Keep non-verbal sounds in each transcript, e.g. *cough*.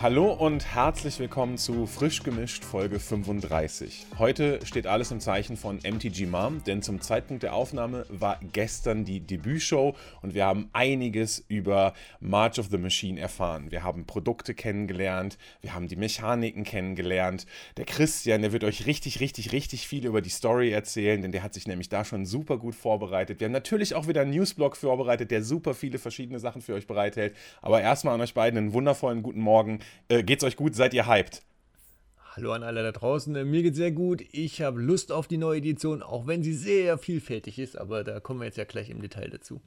Hallo und herzlich willkommen zu Frisch gemischt Folge 35. Heute steht alles im Zeichen von MTG Mom, denn zum Zeitpunkt der Aufnahme war gestern die Debütshow und wir haben einiges über March of the Machine erfahren. Wir haben Produkte kennengelernt, wir haben die Mechaniken kennengelernt. Der Christian, der wird euch richtig, richtig, richtig viel über die Story erzählen, denn der hat sich nämlich da schon super gut vorbereitet. Wir haben natürlich auch wieder einen Newsblog vorbereitet, der super viele verschiedene Sachen für euch bereithält. Aber erstmal an euch beiden einen wundervollen guten Morgen. Äh, geht's euch gut? Seid ihr hyped? Hallo an alle da draußen. Äh, mir geht's sehr gut. Ich habe Lust auf die neue Edition, auch wenn sie sehr vielfältig ist, aber da kommen wir jetzt ja gleich im Detail dazu.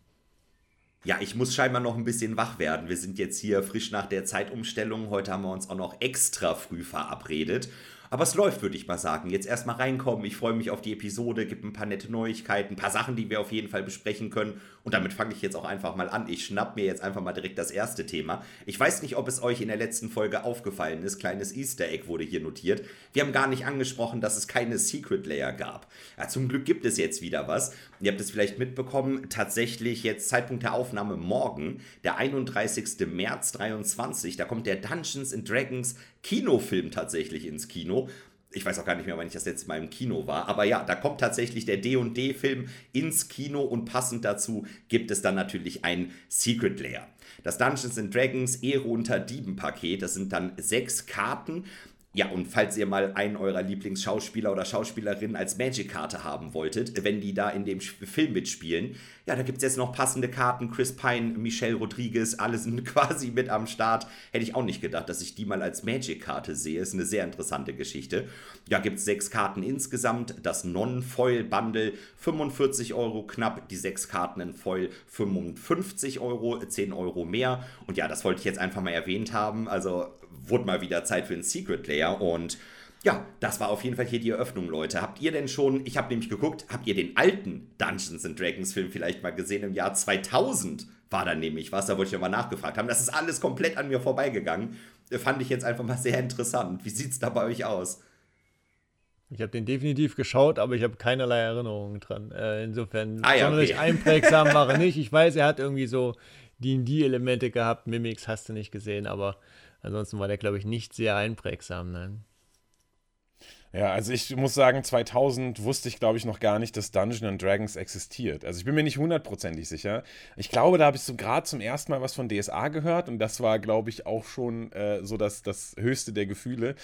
Ja, ich muss scheinbar noch ein bisschen wach werden. Wir sind jetzt hier frisch nach der Zeitumstellung. Heute haben wir uns auch noch extra früh verabredet. Aber es läuft, würde ich mal sagen. Jetzt erstmal reinkommen. Ich freue mich auf die Episode, gibt ein paar nette Neuigkeiten, ein paar Sachen, die wir auf jeden Fall besprechen können. Und damit fange ich jetzt auch einfach mal an. Ich schnapp mir jetzt einfach mal direkt das erste Thema. Ich weiß nicht, ob es euch in der letzten Folge aufgefallen ist. Kleines Easter Egg wurde hier notiert. Wir haben gar nicht angesprochen, dass es keine Secret Layer gab. Ja, zum Glück gibt es jetzt wieder was. Ihr habt es vielleicht mitbekommen. Tatsächlich jetzt Zeitpunkt der Aufnahme morgen, der 31. März 23. Da kommt der Dungeons and Dragons Kinofilm tatsächlich ins Kino. Ich weiß auch gar nicht mehr, wann ich das letzte Mal im Kino war. Aber ja, da kommt tatsächlich der D&D-Film ins Kino und passend dazu gibt es dann natürlich ein Secret Layer. Das Dungeons and Dragons Ehre unter Dieben Paket, das sind dann sechs Karten ja, und falls ihr mal einen eurer Lieblingsschauspieler oder Schauspielerinnen als Magic-Karte haben wolltet, wenn die da in dem Film mitspielen, ja, da gibt es jetzt noch passende Karten. Chris Pine, Michelle Rodriguez, alle sind *laughs* quasi mit am Start. Hätte ich auch nicht gedacht, dass ich die mal als Magic-Karte sehe. Ist eine sehr interessante Geschichte. Ja, gibt es sechs Karten insgesamt. Das Non-Foil-Bundle 45 Euro knapp. Die sechs Karten in Foil 55 Euro, 10 Euro mehr. Und ja, das wollte ich jetzt einfach mal erwähnt haben. Also wurde mal wieder Zeit für ein Secret Layer und ja, das war auf jeden Fall hier die Eröffnung, Leute. Habt ihr denn schon, ich habe nämlich geguckt, habt ihr den alten Dungeons and Dragons Film vielleicht mal gesehen im Jahr 2000? War da nämlich was, da wollte ich ja mal nachgefragt haben. Das ist alles komplett an mir vorbeigegangen. Fand ich jetzt einfach mal sehr interessant. Wie sieht es da bei euch aus? Ich habe den definitiv geschaut, aber ich habe keinerlei Erinnerungen dran. Äh, insofern ah, ja, okay. einprägsam *laughs* war er nicht. Ich weiß, er hat irgendwie so D&D-Elemente gehabt. Mimics hast du nicht gesehen, aber Ansonsten war der, glaube ich, nicht sehr einprägsam. Nein. Ja, also ich muss sagen, 2000 wusste ich, glaube ich, noch gar nicht, dass Dungeons and Dragons existiert. Also ich bin mir nicht hundertprozentig sicher. Ich glaube, da habe ich so gerade zum ersten Mal was von DSA gehört und das war, glaube ich, auch schon äh, so das, das höchste der Gefühle.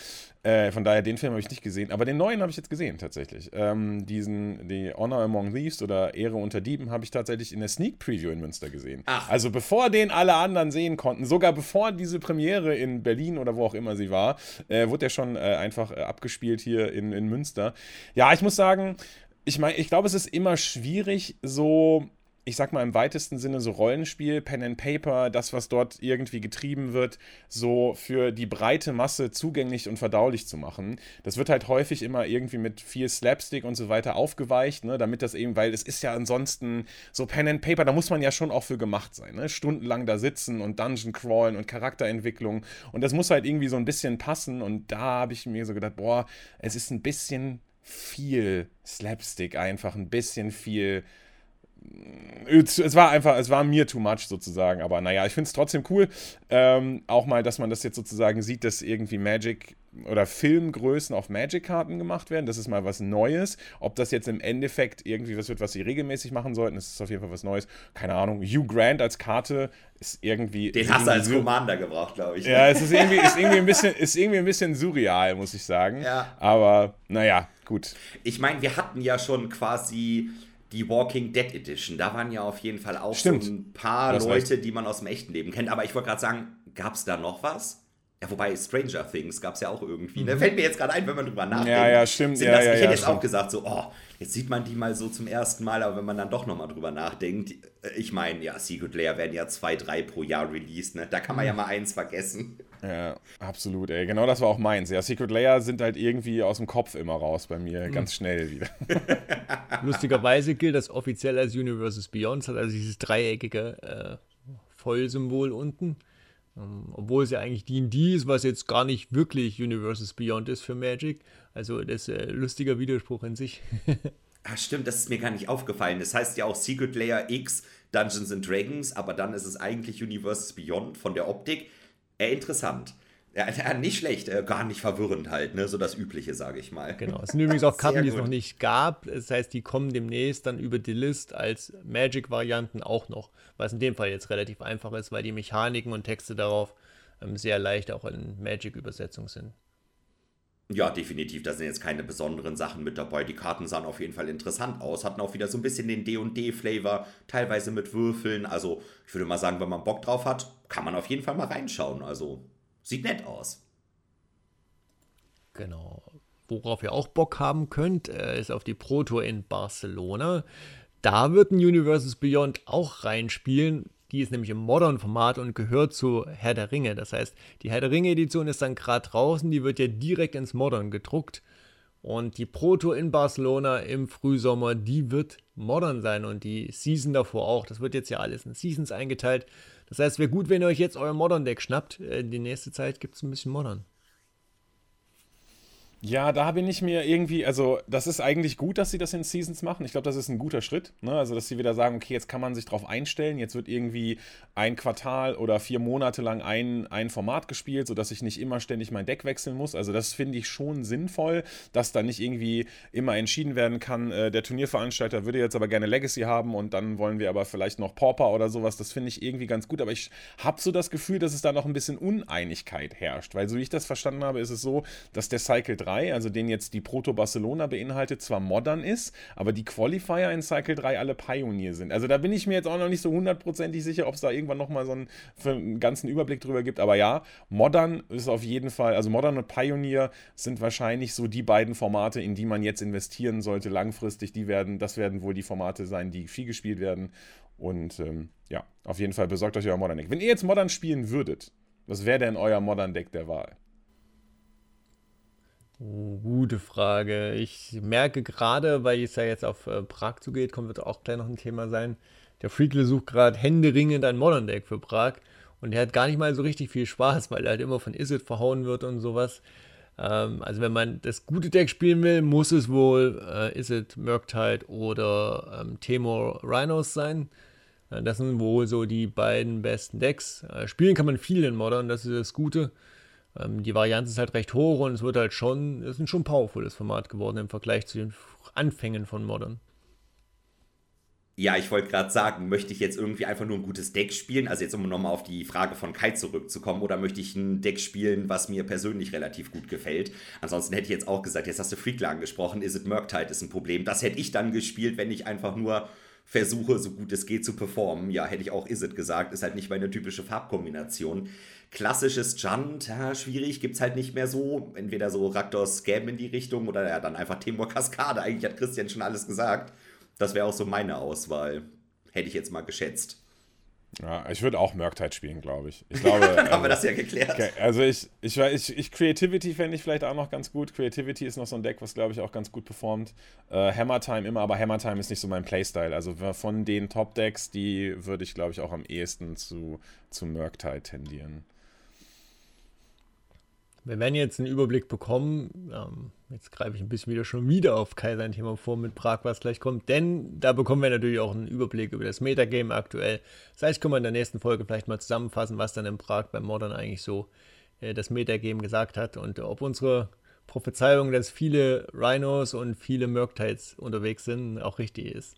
Äh, von daher, den Film habe ich nicht gesehen. Aber den neuen habe ich jetzt gesehen, tatsächlich. Ähm, diesen, die Honor Among Thieves oder Ehre unter Dieben habe ich tatsächlich in der Sneak Preview in Münster gesehen. Ach. Also bevor den alle anderen sehen konnten, sogar bevor diese Premiere in Berlin oder wo auch immer sie war, äh, wurde der schon äh, einfach äh, abgespielt hier in, in Münster. Ja, ich muss sagen, ich meine, ich glaube, es ist immer schwierig, so ich sag mal im weitesten Sinne so Rollenspiel, Pen and Paper, das, was dort irgendwie getrieben wird, so für die breite Masse zugänglich und verdaulich zu machen. Das wird halt häufig immer irgendwie mit viel Slapstick und so weiter aufgeweicht, ne, damit das eben, weil es ist ja ansonsten so Pen and Paper, da muss man ja schon auch für gemacht sein, ne? Stundenlang da sitzen und Dungeon crawlen und Charakterentwicklung und das muss halt irgendwie so ein bisschen passen und da habe ich mir so gedacht, boah, es ist ein bisschen viel Slapstick einfach, ein bisschen viel es war einfach, es war mir too much sozusagen, aber naja, ich finde es trotzdem cool. Ähm, auch mal, dass man das jetzt sozusagen sieht, dass irgendwie Magic oder Filmgrößen auf Magic-Karten gemacht werden. Das ist mal was Neues. Ob das jetzt im Endeffekt irgendwie was wird, was sie regelmäßig machen sollten, das ist auf jeden Fall was Neues. Keine Ahnung. Hugh Grant als Karte ist irgendwie. Den hast du als Commander gebraucht, glaube ich. Ja, es ist irgendwie, ist, irgendwie ein bisschen, ist irgendwie ein bisschen surreal, muss ich sagen. Ja. Aber naja, gut. Ich meine, wir hatten ja schon quasi die Walking Dead Edition. Da waren ja auf jeden Fall auch so ein paar Leute, recht. die man aus dem echten Leben kennt. Aber ich wollte gerade sagen, gab es da noch was? Ja, wobei Stranger Things gab es ja auch irgendwie. Ne? Mhm. Fällt mir jetzt gerade ein, wenn man drüber nachdenkt. Ja, ja, stimmt. Ja, das, ja, ich hätte ja, jetzt stimmt. auch gesagt, so, oh, jetzt sieht man die mal so zum ersten Mal, aber wenn man dann doch nochmal drüber nachdenkt, äh, ich meine, ja, Secret Layer werden ja zwei, drei pro Jahr released, ne? Da kann man ja mhm. mal eins vergessen. Ja, absolut, ey. Genau das war auch meins. Ja, Secret Layer sind halt irgendwie aus dem Kopf immer raus bei mir, mhm. ganz schnell wieder. *laughs* Lustigerweise gilt das offiziell als Universes Beyond, hat also dieses dreieckige äh, Vollsymbol unten. Ähm, obwohl es ja eigentlich D&D ist, was jetzt gar nicht wirklich Universes Beyond ist für Magic. Also das ist ein lustiger Widerspruch in sich. Ach *laughs* stimmt, das ist mir gar nicht aufgefallen. Das heißt ja auch Secret Layer X Dungeons and Dragons, aber dann ist es eigentlich Universes Beyond von der Optik. Äh, interessant. *laughs* Ja, nicht schlecht, äh, gar nicht verwirrend halt, ne? So das Übliche, sage ich mal. Genau. Es sind übrigens auch *laughs* Karten, die es noch nicht gab. Das heißt, die kommen demnächst dann über die List als Magic-Varianten auch noch. Was in dem Fall jetzt relativ einfach ist, weil die Mechaniken und Texte darauf ähm, sehr leicht auch in Magic-Übersetzung sind. Ja, definitiv. Da sind jetzt keine besonderen Sachen mit dabei. Die Karten sahen auf jeden Fall interessant aus, hatten auch wieder so ein bisschen den D&D-Flavor, teilweise mit Würfeln. Also ich würde mal sagen, wenn man Bock drauf hat, kann man auf jeden Fall mal reinschauen. Also Sieht nett aus. Genau. Worauf ihr auch Bock haben könnt, äh, ist auf die Pro Tour in Barcelona. Da wird ein Universes Beyond auch reinspielen. Die ist nämlich im Modern-Format und gehört zu Herr der Ringe. Das heißt, die Herr der Ringe-Edition ist dann gerade draußen, die wird ja direkt ins Modern gedruckt. Und die Pro Tour in Barcelona im Frühsommer, die wird modern sein und die Season davor auch. Das wird jetzt ja alles in Seasons eingeteilt. Das heißt, wäre gut, wenn ihr euch jetzt euer Modern-Deck schnappt. Äh, die nächste Zeit gibt es ein bisschen Modern. Ja, da bin ich mir irgendwie, also das ist eigentlich gut, dass sie das in Seasons machen. Ich glaube, das ist ein guter Schritt. Ne? Also, dass sie wieder sagen, okay, jetzt kann man sich darauf einstellen. Jetzt wird irgendwie ein Quartal oder vier Monate lang ein, ein Format gespielt, sodass ich nicht immer ständig mein Deck wechseln muss. Also, das finde ich schon sinnvoll, dass da nicht irgendwie immer entschieden werden kann, äh, der Turnierveranstalter würde jetzt aber gerne Legacy haben und dann wollen wir aber vielleicht noch Pauper oder sowas. Das finde ich irgendwie ganz gut. Aber ich habe so das Gefühl, dass es da noch ein bisschen Uneinigkeit herrscht. Weil, so wie ich das verstanden habe, ist es so, dass der Cycle 3 3, also den jetzt die Proto Barcelona beinhaltet, zwar modern ist, aber die Qualifier in Cycle 3 alle Pioneer sind. Also da bin ich mir jetzt auch noch nicht so hundertprozentig sicher, ob es da irgendwann nochmal so einen, einen, ganzen Überblick drüber gibt. Aber ja, modern ist auf jeden Fall, also modern und Pioneer sind wahrscheinlich so die beiden Formate, in die man jetzt investieren sollte langfristig. Die werden, das werden wohl die Formate sein, die viel gespielt werden. Und ähm, ja, auf jeden Fall besorgt euch euer Modern Deck. Wenn ihr jetzt Modern spielen würdet, was wäre denn euer Modern Deck der Wahl? Gute Frage. Ich merke gerade, weil es ja jetzt auf äh, Prag zugeht, kommt wird auch gleich noch ein Thema sein. Der Freakle sucht gerade händeringend ein Modern Deck für Prag und der hat gar nicht mal so richtig viel Spaß, weil er halt immer von Isid verhauen wird und sowas. Ähm, also wenn man das gute Deck spielen will, muss es wohl äh, Isid Murktide oder ähm, Temur Rhinos sein. Äh, das sind wohl so die beiden besten Decks. Äh, spielen kann man viel in Modern, das ist das Gute. Ähm, die Varianz ist halt recht hoch und es wird halt schon, es ist ein schon powerfules Format geworden im Vergleich zu den Anfängen von Modern. Ja, ich wollte gerade sagen, möchte ich jetzt irgendwie einfach nur ein gutes Deck spielen? Also jetzt um nochmal auf die Frage von Kai zurückzukommen, oder möchte ich ein Deck spielen, was mir persönlich relativ gut gefällt? Ansonsten hätte ich jetzt auch gesagt, jetzt hast du Freakler angesprochen, Is it Murktide ist ein Problem. Das hätte ich dann gespielt, wenn ich einfach nur versuche, so gut es geht zu performen. Ja, hätte ich auch Is it gesagt, ist halt nicht meine typische Farbkombination klassisches Junt, ja, schwierig, gibt es halt nicht mehr so. Entweder so Raktos Scam in die Richtung oder ja, dann einfach Timur Kaskade. Eigentlich hat Christian schon alles gesagt. Das wäre auch so meine Auswahl. Hätte ich jetzt mal geschätzt. Ja, ich würde auch Murktide spielen, glaube ich. Ich glaube. Dann *laughs* haben wir das ja geklärt. Okay, also ich, ich, ich, ich Creativity fände ich vielleicht auch noch ganz gut. Creativity ist noch so ein Deck, was glaube ich auch ganz gut performt. Äh, Hammer Time immer, aber Hammer Time ist nicht so mein Playstyle. Also von den Top-Decks, die würde ich glaube ich auch am ehesten zu, zu Murktide tendieren. Wir werden jetzt einen Überblick bekommen. Ähm, jetzt greife ich ein bisschen wieder schon wieder auf Kai sein Thema vor mit Prag, was gleich kommt. Denn da bekommen wir natürlich auch einen Überblick über das Metagame aktuell. Das heißt, können wir in der nächsten Folge vielleicht mal zusammenfassen, was dann in Prag beim Modern eigentlich so äh, das Metagame gesagt hat und ob unsere Prophezeiung, dass viele Rhinos und viele Murktides unterwegs sind, auch richtig ist.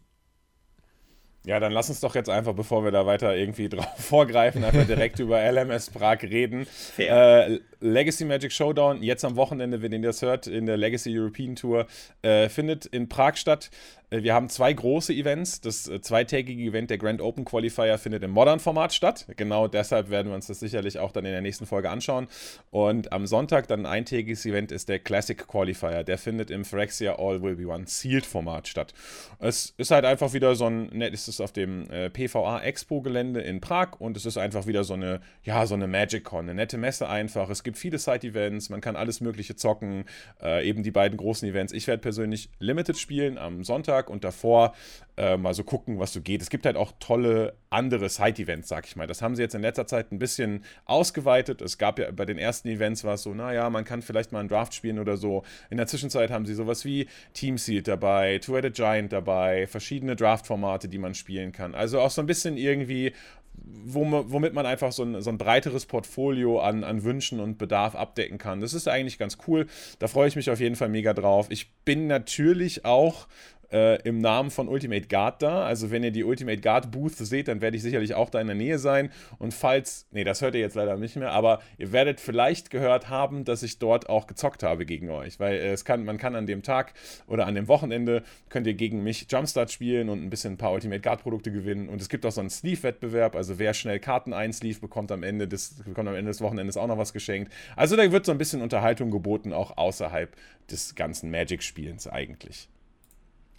Ja, dann lass uns doch jetzt einfach, bevor wir da weiter irgendwie *laughs* drauf vorgreifen, einfach direkt *laughs* über LMS Prag reden. Äh, Legacy Magic Showdown, jetzt am Wochenende, wenn ihr das hört, in der Legacy European Tour, äh, findet in Prag statt. Äh, wir haben zwei große Events. Das äh, zweitägige Event der Grand Open Qualifier findet im Modern-Format statt. Genau deshalb werden wir uns das sicherlich auch dann in der nächsten Folge anschauen. Und am Sonntag dann ein eintägiges Event ist der Classic Qualifier. Der findet im Phyrexia All Will Be One Sealed-Format statt. Es ist halt einfach wieder so ein, ne, es ist auf dem äh, PVA Expo-Gelände in Prag und es ist einfach wieder so eine, ja, so eine Magic-Con, eine nette Messe einfach. Es gibt viele Side-Events, man kann alles Mögliche zocken, äh, eben die beiden großen Events. Ich werde persönlich Limited spielen am Sonntag Samstag und davor äh, mal so gucken, was so geht. Es gibt halt auch tolle andere Side-Events, sag ich mal. Das haben sie jetzt in letzter Zeit ein bisschen ausgeweitet. Es gab ja bei den ersten Events war es so, naja, man kann vielleicht mal einen Draft spielen oder so. In der Zwischenzeit haben sie sowas wie Team Seed dabei, Two-Headed Giant dabei, verschiedene Draft-Formate, die man spielen kann. Also auch so ein bisschen irgendwie womit man einfach so ein, so ein breiteres Portfolio an, an Wünschen und Bedarf abdecken kann. Das ist eigentlich ganz cool. Da freue ich mich auf jeden Fall mega drauf. Ich bin natürlich auch äh, im Namen von Ultimate Guard da. Also wenn ihr die Ultimate Guard Booth seht, dann werde ich sicherlich auch da in der Nähe sein. Und falls, nee, das hört ihr jetzt leider nicht mehr, aber ihr werdet vielleicht gehört haben, dass ich dort auch gezockt habe gegen euch. Weil äh, es kann, man kann an dem Tag oder an dem Wochenende könnt ihr gegen mich Jumpstart spielen und ein bisschen ein paar Ultimate Guard Produkte gewinnen. Und es gibt auch so einen Sleeve-Wettbewerb. Also wer schnell Karten einsleeve, bekommt am Ende des, bekommt am Ende des Wochenendes auch noch was geschenkt. Also da wird so ein bisschen Unterhaltung geboten, auch außerhalb des ganzen Magic-Spielens eigentlich.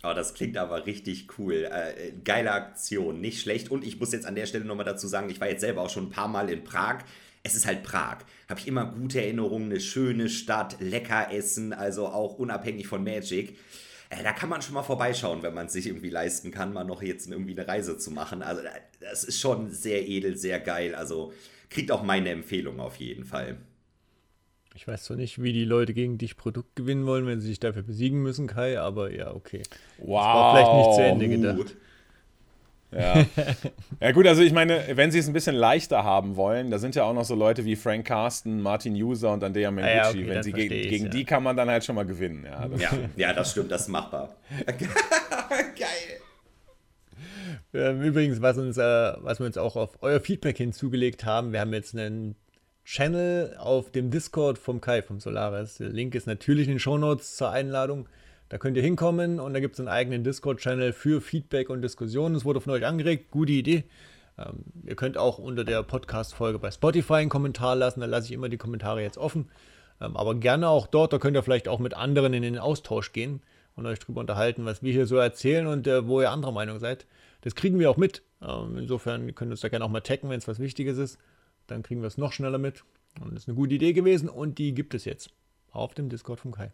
Oh, das klingt aber richtig cool. Äh, geile Aktion, nicht schlecht. Und ich muss jetzt an der Stelle nochmal dazu sagen, ich war jetzt selber auch schon ein paar Mal in Prag. Es ist halt Prag. Habe ich immer gute Erinnerungen, eine schöne Stadt, lecker essen, also auch unabhängig von Magic. Äh, da kann man schon mal vorbeischauen, wenn man es sich irgendwie leisten kann, mal noch jetzt irgendwie eine Reise zu machen. Also das ist schon sehr edel, sehr geil. Also kriegt auch meine Empfehlung auf jeden Fall. Ich weiß zwar nicht, wie die Leute gegen dich Produkt gewinnen wollen, wenn sie sich dafür besiegen müssen, Kai, aber ja, okay. Wow. Das war vielleicht nicht zu Ende gedacht. Ja. ja, gut, also ich meine, wenn sie es ein bisschen leichter haben wollen, da sind ja auch noch so Leute wie Frank Carsten, Martin User und Andrea Mengucci. Ah, ja, okay, wenn sie ge gegen ja. die kann man dann halt schon mal gewinnen. Ja, das, ja, ja, das stimmt, das ist machbar. *laughs* Geil. Ähm, übrigens, was, uns, äh, was wir uns auch auf euer Feedback hinzugelegt haben, wir haben jetzt einen Channel auf dem Discord vom Kai, vom Solaris. Der Link ist natürlich in den Shownotes zur Einladung. Da könnt ihr hinkommen und da gibt es einen eigenen Discord-Channel für Feedback und Diskussionen. Es wurde von euch angeregt, gute Idee. Ähm, ihr könnt auch unter der Podcast-Folge bei Spotify einen Kommentar lassen, da lasse ich immer die Kommentare jetzt offen. Ähm, aber gerne auch dort, da könnt ihr vielleicht auch mit anderen in den Austausch gehen und euch darüber unterhalten, was wir hier so erzählen und äh, wo ihr anderer Meinung seid. Das kriegen wir auch mit. Ähm, insofern könnt ihr uns da gerne auch mal taggen, wenn es was Wichtiges ist. Dann kriegen wir es noch schneller mit. Und das ist eine gute Idee gewesen und die gibt es jetzt auf dem Discord von Kai.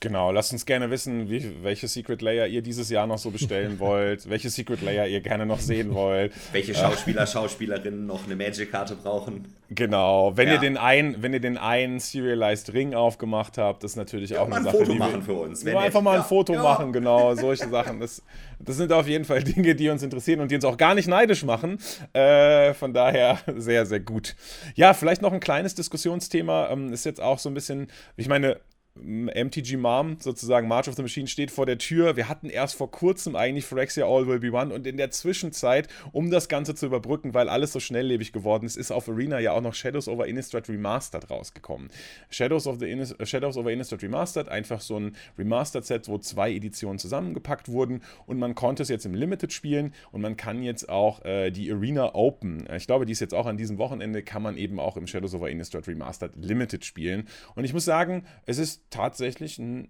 Genau, lasst uns gerne wissen, wie, welche Secret Layer ihr dieses Jahr noch so bestellen *laughs* wollt, welche Secret Layer ihr gerne noch sehen wollt. Welche Schauspieler, Schauspielerinnen noch eine Magic-Karte brauchen. Genau, wenn ja. ihr den einen, wenn ihr den einen Serialized Ring aufgemacht habt, das ist natürlich ja, auch eine ein Sache. Foto machen für uns. Wenn einfach mal ein Foto ja. machen, genau, solche Sachen. Das, das sind auf jeden Fall Dinge, die uns interessieren und die uns auch gar nicht neidisch machen. Äh, von daher sehr, sehr gut. Ja, vielleicht noch ein kleines Diskussionsthema. Ähm, ist jetzt auch so ein bisschen, ich meine, MTG Mom, sozusagen March of the Machine, steht vor der Tür. Wir hatten erst vor kurzem eigentlich Phyrexia All Will Be One und in der Zwischenzeit, um das Ganze zu überbrücken, weil alles so schnelllebig geworden ist, ist auf Arena ja auch noch Shadows over Innistrad Remastered rausgekommen. Shadows, of the Innis Shadows over Innistrad Remastered, einfach so ein Remastered-Set, wo zwei Editionen zusammengepackt wurden und man konnte es jetzt im Limited spielen und man kann jetzt auch äh, die Arena Open, ich glaube, die ist jetzt auch an diesem Wochenende, kann man eben auch im Shadows over Innistrad Remastered Limited spielen. Und ich muss sagen, es ist tatsächlich ein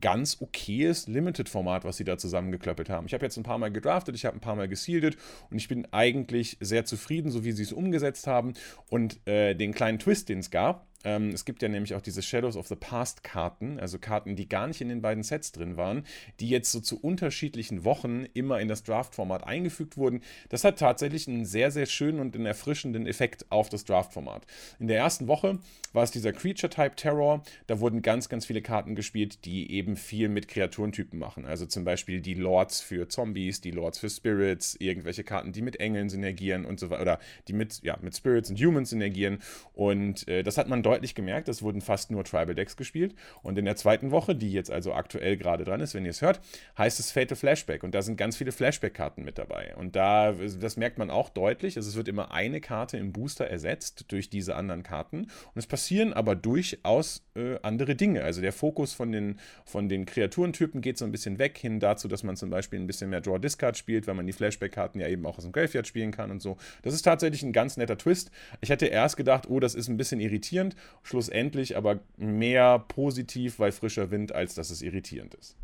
ganz okayes Limited-Format, was sie da zusammengeklöppelt haben. Ich habe jetzt ein paar Mal gedraftet, ich habe ein paar Mal gesealed und ich bin eigentlich sehr zufrieden, so wie sie es umgesetzt haben. Und äh, den kleinen Twist, den es gab, ähm, es gibt ja nämlich auch diese Shadows of the Past Karten, also Karten, die gar nicht in den beiden Sets drin waren, die jetzt so zu unterschiedlichen Wochen immer in das Draft-Format eingefügt wurden. Das hat tatsächlich einen sehr, sehr schönen und einen erfrischenden Effekt auf das Draft-Format. In der ersten Woche war es dieser Creature-Type Terror. Da wurden ganz, ganz viele Karten gespielt, die eben viel mit Kreaturentypen machen. Also zum Beispiel die Lords für Zombies, die Lords für Spirits, irgendwelche Karten, die mit Engeln synergieren und so weiter, oder die mit, ja, mit Spirits und Humans synergieren. Und äh, das hat man deutlich gemerkt, es wurden fast nur Tribal Decks gespielt. Und in der zweiten Woche, die jetzt also aktuell gerade dran ist, wenn ihr es hört, heißt es Fatal Flashback. Und da sind ganz viele Flashback-Karten mit dabei. Und da, das merkt man auch deutlich. Also es wird immer eine Karte im Booster ersetzt durch diese anderen Karten. Und es passieren aber durchaus äh, andere Dinge. Also der Fokus von den, von den Kreaturentypen geht so ein bisschen weg hin dazu, dass man zum Beispiel ein bisschen mehr Draw-Discard spielt, weil man die Flashback-Karten ja eben auch aus dem Graveyard spielen kann und so. Das ist tatsächlich ein ganz netter Twist. Ich hätte erst gedacht, oh, das ist ein bisschen irritierend schlussendlich aber mehr positiv, weil frischer Wind, als dass es irritierend ist.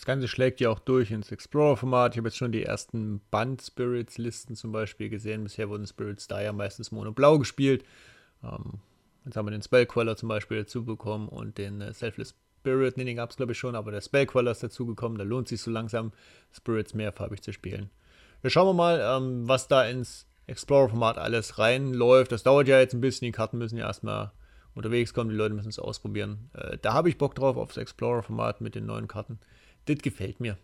Das Ganze schlägt ja auch durch ins Explorer-Format. Ich habe jetzt schon die ersten Band-Spirits-Listen zum Beispiel gesehen. Bisher wurden Spirits da ja meistens mono-blau gespielt. Ähm, jetzt haben wir den Spellqueller zum Beispiel dazu bekommen und den äh, Selfless Spirit. Nee, den gab es glaube ich schon, aber der Spellqueller ist dazugekommen. Da lohnt sich so langsam, Spirits mehrfarbig zu spielen. Wir schauen wir mal, ähm, was da ins Explorer-Format alles reinläuft. Das dauert ja jetzt ein bisschen, die Karten müssen ja erstmal unterwegs kommen, die Leute müssen es ausprobieren. Äh, da habe ich Bock drauf, aufs Explorer-Format mit den neuen Karten. Das gefällt mir.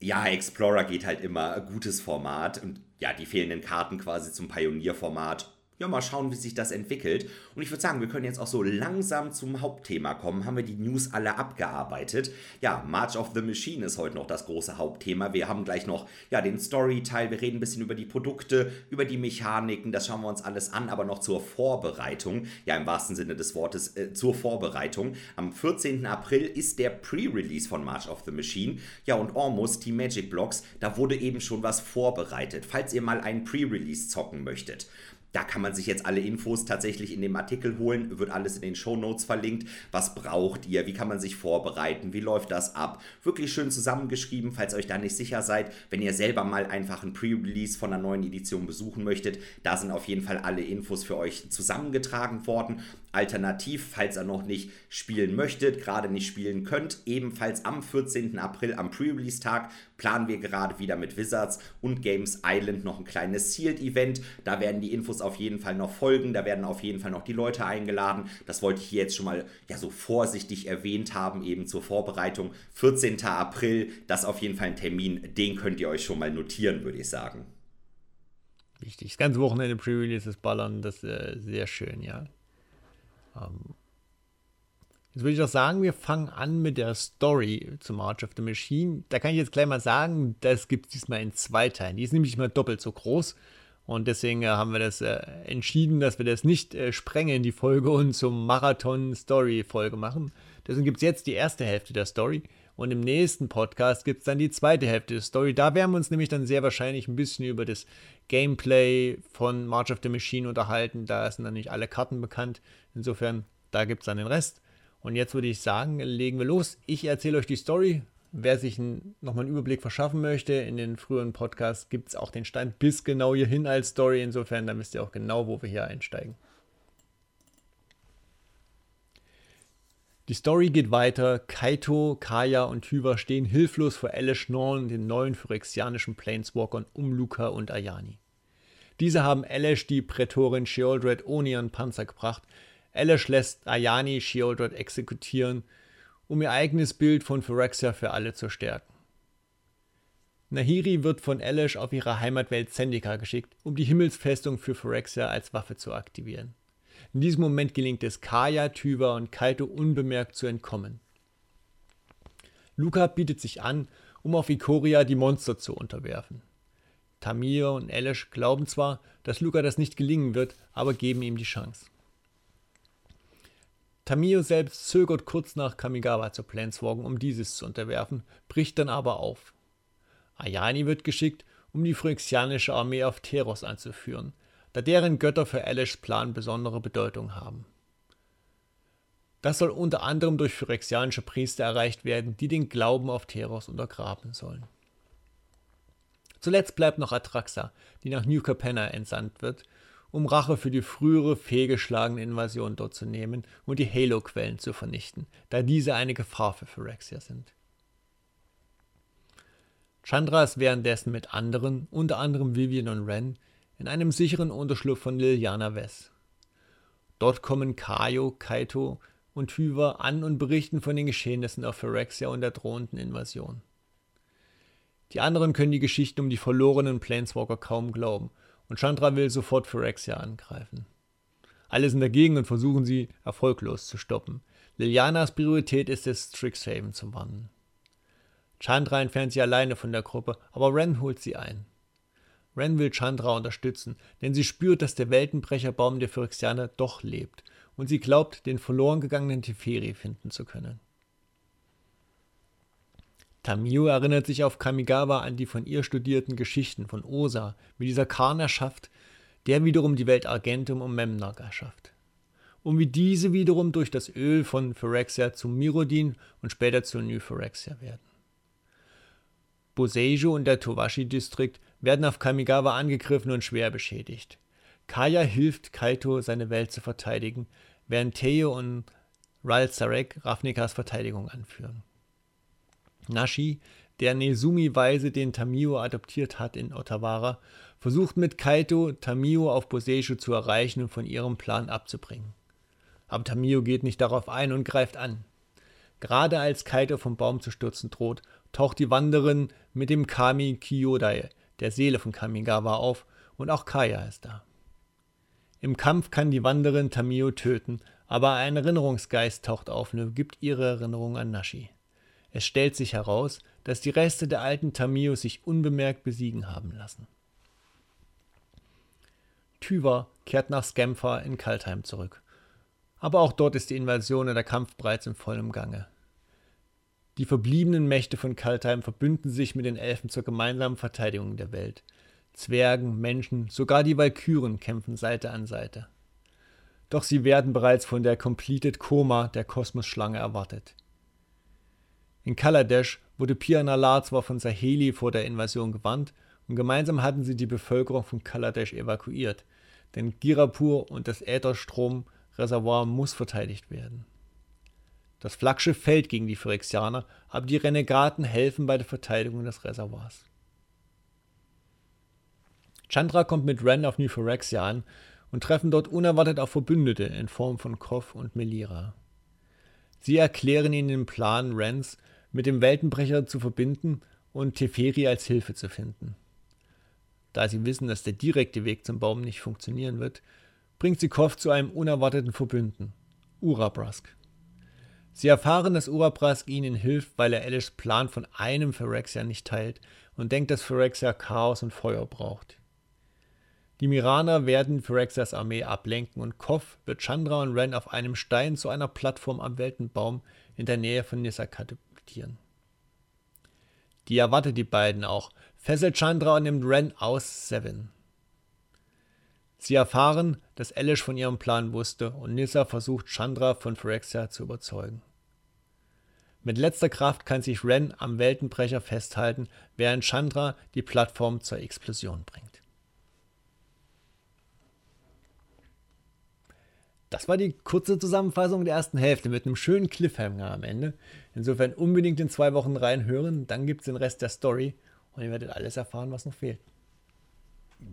Ja, Explorer geht halt immer. Gutes Format. Und ja, die fehlenden Karten quasi zum Pionierformat ja, mal schauen, wie sich das entwickelt. Und ich würde sagen, wir können jetzt auch so langsam zum Hauptthema kommen. Haben wir die News alle abgearbeitet? Ja, March of the Machine ist heute noch das große Hauptthema. Wir haben gleich noch ja, den Story-Teil. Wir reden ein bisschen über die Produkte, über die Mechaniken. Das schauen wir uns alles an, aber noch zur Vorbereitung. Ja, im wahrsten Sinne des Wortes äh, zur Vorbereitung. Am 14. April ist der Pre-Release von March of the Machine. Ja, und Almost, die Magic Blocks, da wurde eben schon was vorbereitet. Falls ihr mal einen Pre-Release zocken möchtet. Da kann man sich jetzt alle Infos tatsächlich in dem Artikel holen, wird alles in den Show Notes verlinkt. Was braucht ihr? Wie kann man sich vorbereiten? Wie läuft das ab? Wirklich schön zusammengeschrieben, falls euch da nicht sicher seid. Wenn ihr selber mal einfach ein Pre-Release von einer neuen Edition besuchen möchtet, da sind auf jeden Fall alle Infos für euch zusammengetragen worden. Alternativ, falls ihr noch nicht spielen möchtet, gerade nicht spielen könnt, ebenfalls am 14. April, am Pre-Release-Tag, planen wir gerade wieder mit Wizards und Games Island noch ein kleines Sealed-Event. Da werden die Infos auf jeden Fall noch folgen, da werden auf jeden Fall noch die Leute eingeladen. Das wollte ich hier jetzt schon mal ja so vorsichtig erwähnt haben, eben zur Vorbereitung. 14. April, das ist auf jeden Fall ein Termin, den könnt ihr euch schon mal notieren, würde ich sagen. Wichtig. Das ganze Wochenende Pre-Releases ballern, das ist äh, sehr schön, ja. Ähm, jetzt würde ich auch sagen, wir fangen an mit der Story zu March of the Machine. Da kann ich jetzt gleich mal sagen, das gibt es diesmal in zwei Teilen. Die ist nämlich mal doppelt so groß. Und deswegen äh, haben wir das äh, entschieden, dass wir das nicht äh, sprengen, die Folge, und zum Marathon-Story-Folge machen. Deswegen gibt es jetzt die erste Hälfte der Story. Und im nächsten Podcast gibt es dann die zweite Hälfte der Story. Da werden wir uns nämlich dann sehr wahrscheinlich ein bisschen über das Gameplay von March of the Machine unterhalten. Da sind dann nicht alle Karten bekannt. Insofern, da gibt es dann den Rest. Und jetzt würde ich sagen, legen wir los. Ich erzähle euch die Story. Wer sich nochmal einen Überblick verschaffen möchte, in den früheren Podcasts gibt es auch den Stand bis genau hierhin als Story. Insofern, dann wisst ihr auch genau, wo wir hier einsteigen. Die Story geht weiter. Kaito, Kaya und Hyva stehen hilflos vor Elesh Norn, den neuen phyrexianischen Planeswalkern um Luca und Ayani. Diese haben Elesh die Prätorin Sheoldred ohne ihren Panzer gebracht. Elesh lässt Ayani Sheoldred exekutieren, um ihr eigenes Bild von Phyrexia für alle zu stärken. Nahiri wird von Elesh auf ihre Heimatwelt Zendika geschickt, um die Himmelsfestung für Phyrexia als Waffe zu aktivieren. In diesem Moment gelingt es Kaya, Tyva und Kaito unbemerkt zu entkommen. Luca bietet sich an, um auf Ikoria die Monster zu unterwerfen. Tamir und Elish glauben zwar, dass Luca das nicht gelingen wird, aber geben ihm die Chance. Tamio selbst zögert kurz nach Kamigawa zu Planeswalken, um dieses zu unterwerfen, bricht dann aber auf. Ayani wird geschickt, um die phyrexianische Armee auf Teros anzuführen, da deren Götter für Elishs Plan besondere Bedeutung haben. Das soll unter anderem durch phyrexianische Priester erreicht werden, die den Glauben auf Teros untergraben sollen. Zuletzt bleibt noch Atraxa, die nach New Capenna entsandt wird, um Rache für die frühere fehlgeschlagene Invasion dort zu nehmen und die Halo-Quellen zu vernichten, da diese eine Gefahr für Phyrexia sind. Chandra ist währenddessen mit anderen, unter anderem Vivian und Ren, in einem sicheren Unterschlupf von Liliana Wess. Dort kommen Kaio, Kaito und Hyva an und berichten von den Geschehnissen auf Phyrexia und der drohenden Invasion. Die anderen können die Geschichten um die verlorenen Planeswalker kaum glauben und Chandra will sofort Phyrexia angreifen. Alle sind dagegen und versuchen sie erfolglos zu stoppen. Lilianas Priorität ist es, Strixhaven zu warnen. Chandra entfernt sie alleine von der Gruppe, aber Ren holt sie ein. Ren will Chandra unterstützen, denn sie spürt, dass der Weltenbrecherbaum der Phyrexianer doch lebt und sie glaubt, den verloren gegangenen Teferi finden zu können. Tamio erinnert sich auf Kamigawa an die von ihr studierten Geschichten von Osa, wie dieser Khan erschafft, der wiederum die Welt Argentum und Memnok erschafft. Und wie diese wiederum durch das Öl von Phyrexia zu Mirodin und später zu New Phyrexia werden. Boseiju und der Towashi-Distrikt werden auf Kamigawa angegriffen und schwer beschädigt. Kaya hilft Kaito, seine Welt zu verteidigen, während Teo und Ral Zarek Ravnikas Verteidigung anführen. Nashi, der Nezumi-weise den Tamio adoptiert hat in Otawara, versucht mit Kaito, Tamio auf Boseiju zu erreichen und von ihrem Plan abzubringen. Aber Tamio geht nicht darauf ein und greift an. Gerade als Kaito vom Baum zu stürzen droht, taucht die Wanderin mit dem Kami Kyodai, der Seele von Kamigawa, auf und auch Kaya ist da. Im Kampf kann die Wanderin Tamio töten, aber ein Erinnerungsgeist taucht auf und gibt ihre Erinnerung an Nashi. Es stellt sich heraus, dass die Reste der alten Tamio sich unbemerkt besiegen haben lassen. Tyver kehrt nach Skempha in Kaltheim zurück. Aber auch dort ist die Invasion und der Kampf bereits in vollem Gange. Die verbliebenen Mächte von Kaltheim verbünden sich mit den Elfen zur gemeinsamen Verteidigung der Welt. Zwergen, Menschen, sogar die Walküren kämpfen Seite an Seite. Doch sie werden bereits von der Completed Koma der Kosmosschlange erwartet. In Kaladesh wurde Pir Nalar zwar von Saheli vor der Invasion gewarnt und gemeinsam hatten sie die Bevölkerung von Kaladesh evakuiert, denn Girapur und das Ätherstromreservoir muss verteidigt werden. Das Flaggschiff fällt gegen die Phyrexianer, aber die Renegaten helfen bei der Verteidigung des Reservoirs. Chandra kommt mit Ren auf New Phyrexia an und treffen dort unerwartet auf Verbündete in Form von Koff und Melira. Sie erklären ihnen den Plan, Rens mit dem Weltenbrecher zu verbinden und Teferi als Hilfe zu finden. Da sie wissen, dass der direkte Weg zum Baum nicht funktionieren wird, bringt sie Koff zu einem unerwarteten Verbünden, Urabrask. Sie erfahren, dass Urabrask ihnen hilft, weil er Elish Plan von einem Phyrexia nicht teilt und denkt, dass Phyrexia Chaos und Feuer braucht. Die Miraner werden Phyrexias Armee ablenken und Koff wird Chandra und Ren auf einem Stein zu einer Plattform am Weltenbaum in der Nähe von Nissa katapultieren. Die erwartet die beiden auch, fesselt Chandra und nimmt Ren aus Seven. Sie erfahren, dass Elish von ihrem Plan wusste und Nissa versucht, Chandra von Phyrexia zu überzeugen. Mit letzter Kraft kann sich Ren am Weltenbrecher festhalten, während Chandra die Plattform zur Explosion bringt. Das war die kurze Zusammenfassung der ersten Hälfte mit einem schönen Cliffhanger am Ende. Insofern unbedingt in zwei Wochen reinhören, dann gibt es den Rest der Story und ihr werdet alles erfahren, was noch fehlt.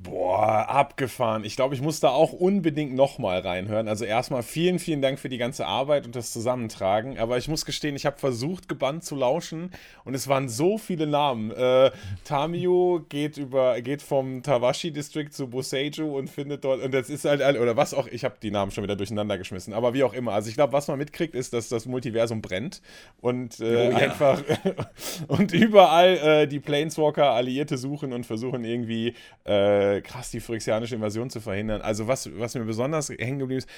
Boah, abgefahren. Ich glaube, ich muss da auch unbedingt nochmal reinhören. Also erstmal vielen, vielen Dank für die ganze Arbeit und das Zusammentragen. Aber ich muss gestehen, ich habe versucht, gebannt zu lauschen und es waren so viele Namen. Äh, Tamio geht über, geht vom Tawashi District zu Boseiju und findet dort, und das ist halt, oder was auch, ich habe die Namen schon wieder durcheinander geschmissen, aber wie auch immer. Also ich glaube, was man mitkriegt, ist, dass das Multiversum brennt und äh, oh, ja. einfach *laughs* und überall äh, die Planeswalker Alliierte suchen und versuchen irgendwie äh, äh, krass die phyrexianische Invasion zu verhindern. Also was, was mir besonders hängen geblieben ist,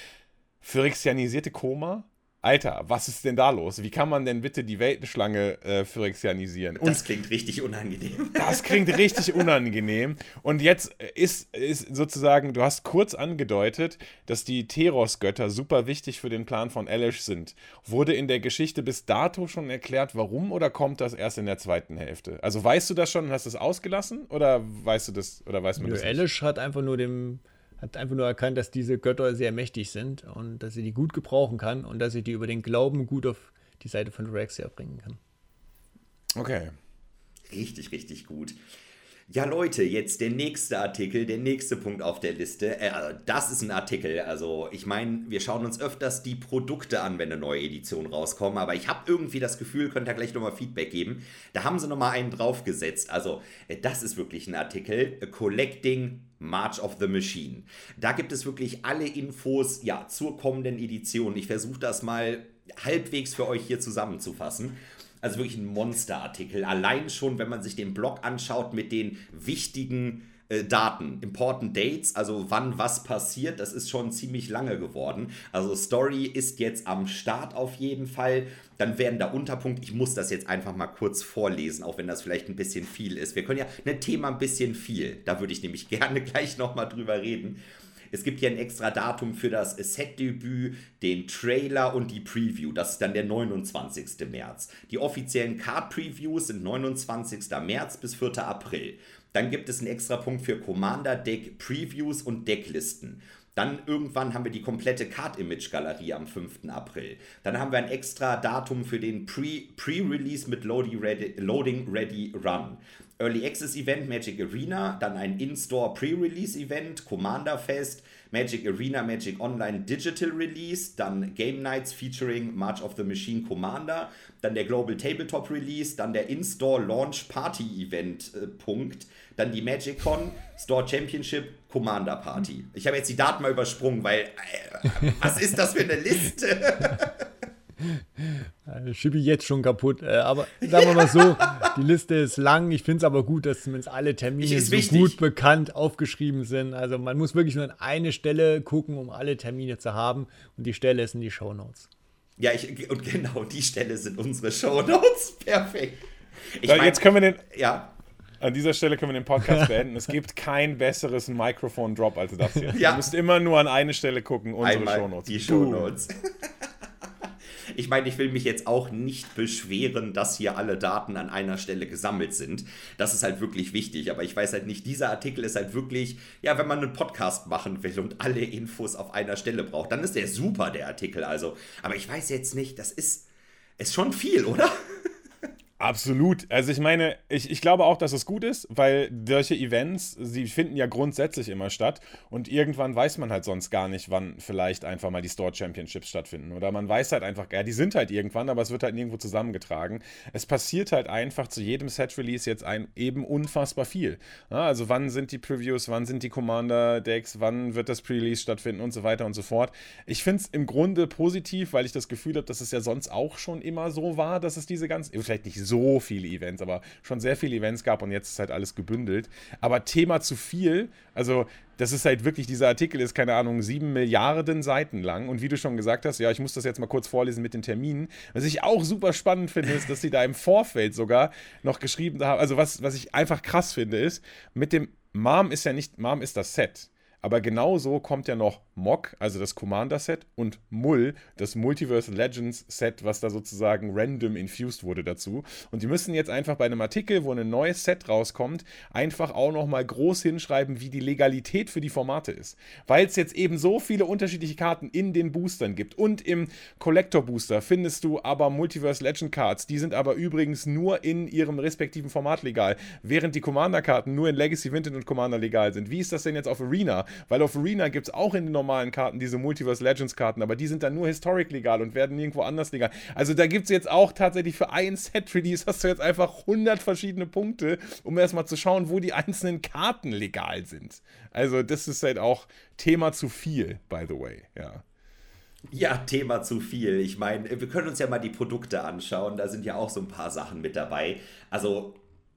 phyrexianisierte Koma Alter, was ist denn da los? Wie kann man denn bitte die Weltenschlange äh, phyrexianisieren? Und das klingt richtig unangenehm. *laughs* Das klingt richtig unangenehm. Und jetzt ist, ist sozusagen, du hast kurz angedeutet, dass die Teros-Götter super wichtig für den Plan von Elish sind. Wurde in der Geschichte bis dato schon erklärt, warum oder kommt das erst in der zweiten Hälfte? Also weißt du das schon und hast es ausgelassen? Oder weißt du das, oder weiß man Nö, das? Nicht? Elish hat einfach nur dem hat einfach nur erkannt, dass diese Götter sehr mächtig sind und dass sie die gut gebrauchen kann und dass sie die über den Glauben gut auf die Seite von Rexia bringen kann. Okay. Richtig, richtig gut. Ja, Leute, jetzt der nächste Artikel, der nächste Punkt auf der Liste. Äh, das ist ein Artikel. Also, ich meine, wir schauen uns öfters die Produkte an, wenn eine neue Edition rauskommt. Aber ich habe irgendwie das Gefühl, könnt ihr gleich nochmal Feedback geben. Da haben sie nochmal einen draufgesetzt. Also, äh, das ist wirklich ein Artikel. Collecting March of the Machine. Da gibt es wirklich alle Infos ja, zur kommenden Edition. Ich versuche das mal halbwegs für euch hier zusammenzufassen. Also wirklich ein Monsterartikel. Allein schon, wenn man sich den Blog anschaut mit den wichtigen äh, Daten, important dates, also wann was passiert, das ist schon ziemlich lange geworden. Also Story ist jetzt am Start auf jeden Fall. Dann werden da Unterpunkt, ich muss das jetzt einfach mal kurz vorlesen, auch wenn das vielleicht ein bisschen viel ist. Wir können ja ein Thema ein bisschen viel, da würde ich nämlich *laughs* gerne gleich nochmal drüber reden. Es gibt hier ein extra Datum für das Set-Debüt, den Trailer und die Preview. Das ist dann der 29. März. Die offiziellen Card-Previews sind 29. März bis 4. April. Dann gibt es einen extra Punkt für Commander-Deck Previews und Decklisten. Dann irgendwann haben wir die komplette Card-Image-Galerie am 5. April. Dann haben wir ein extra Datum für den Pre-Release mit Loading Ready, Loading Ready Run. Early Access Event Magic Arena, dann ein In-Store Pre-Release Event, Commander Fest, Magic Arena, Magic Online Digital Release, dann Game Nights featuring March of the Machine Commander, dann der Global Tabletop Release, dann der In-Store Launch Party Event äh, Punkt, dann die Magic Con, Store Championship, Commander Party. Ich habe jetzt die Daten mal übersprungen, weil äh, was ist das für eine Liste? *laughs* Schippi jetzt schon kaputt. Äh, aber sagen wir mal so, die Liste ist lang. Ich finde es aber gut, dass zumindest alle Termine so wichtig. gut bekannt aufgeschrieben sind. Also man muss wirklich nur an eine Stelle gucken, um alle Termine zu haben. Und die Stelle ist in die Show Notes. Ja, ich, und genau die Stelle sind unsere Show Notes. *laughs* Perfekt. Ich mein, jetzt können wir den. Ja. An dieser Stelle können wir den Podcast beenden. Es gibt kein besseres Mikrofon-Drop als das hier. Ja. Du musst immer nur an eine Stelle gucken, unsere Einmal Shownotes. Die Shownotes. *laughs* Ich meine, ich will mich jetzt auch nicht beschweren, dass hier alle Daten an einer Stelle gesammelt sind. Das ist halt wirklich wichtig. Aber ich weiß halt nicht, dieser Artikel ist halt wirklich, ja, wenn man einen Podcast machen will und alle Infos auf einer Stelle braucht, dann ist der super, der Artikel. Also, aber ich weiß jetzt nicht, das ist, ist schon viel, oder? Absolut. Also ich meine, ich, ich glaube auch, dass es gut ist, weil solche Events, sie finden ja grundsätzlich immer statt und irgendwann weiß man halt sonst gar nicht, wann vielleicht einfach mal die Store Championships stattfinden. Oder man weiß halt einfach, ja, die sind halt irgendwann, aber es wird halt nirgendwo zusammengetragen. Es passiert halt einfach zu jedem Set-Release jetzt ein, eben unfassbar viel. Ja, also wann sind die Previews, wann sind die Commander-Decks, wann wird das Pre-Release stattfinden und so weiter und so fort. Ich finde es im Grunde positiv, weil ich das Gefühl habe, dass es ja sonst auch schon immer so war, dass es diese ganzen, vielleicht nicht so so viele Events, aber schon sehr viele Events gab und jetzt ist halt alles gebündelt. Aber Thema zu viel, also das ist halt wirklich, dieser Artikel ist, keine Ahnung, sieben Milliarden Seiten lang. Und wie du schon gesagt hast, ja, ich muss das jetzt mal kurz vorlesen mit den Terminen. Was ich auch super spannend finde, ist, dass sie da im Vorfeld sogar noch geschrieben haben, also was, was ich einfach krass finde, ist, mit dem Mom ist ja nicht, Mom ist das Set. Aber genauso kommt ja noch Mock, also das Commander-Set, und Mull, das Multiverse Legends-Set, was da sozusagen random infused wurde dazu. Und die müssen jetzt einfach bei einem Artikel, wo ein neues Set rauskommt, einfach auch nochmal groß hinschreiben, wie die Legalität für die Formate ist. Weil es jetzt eben so viele unterschiedliche Karten in den Boostern gibt. Und im Collector-Booster findest du aber Multiverse Legend Cards. Die sind aber übrigens nur in ihrem respektiven Format legal, während die Commander-Karten nur in Legacy, Vintage und Commander legal sind. Wie ist das denn jetzt auf Arena? Weil auf Arena gibt es auch in den normalen Karten diese Multiverse Legends Karten, aber die sind dann nur Historic legal und werden nirgendwo anders legal. Also da gibt es jetzt auch tatsächlich für ein Set-Release hast du jetzt einfach 100 verschiedene Punkte, um erstmal zu schauen, wo die einzelnen Karten legal sind. Also das ist halt auch Thema zu viel, by the way, ja. Ja, Thema zu viel. Ich meine, wir können uns ja mal die Produkte anschauen. Da sind ja auch so ein paar Sachen mit dabei. Also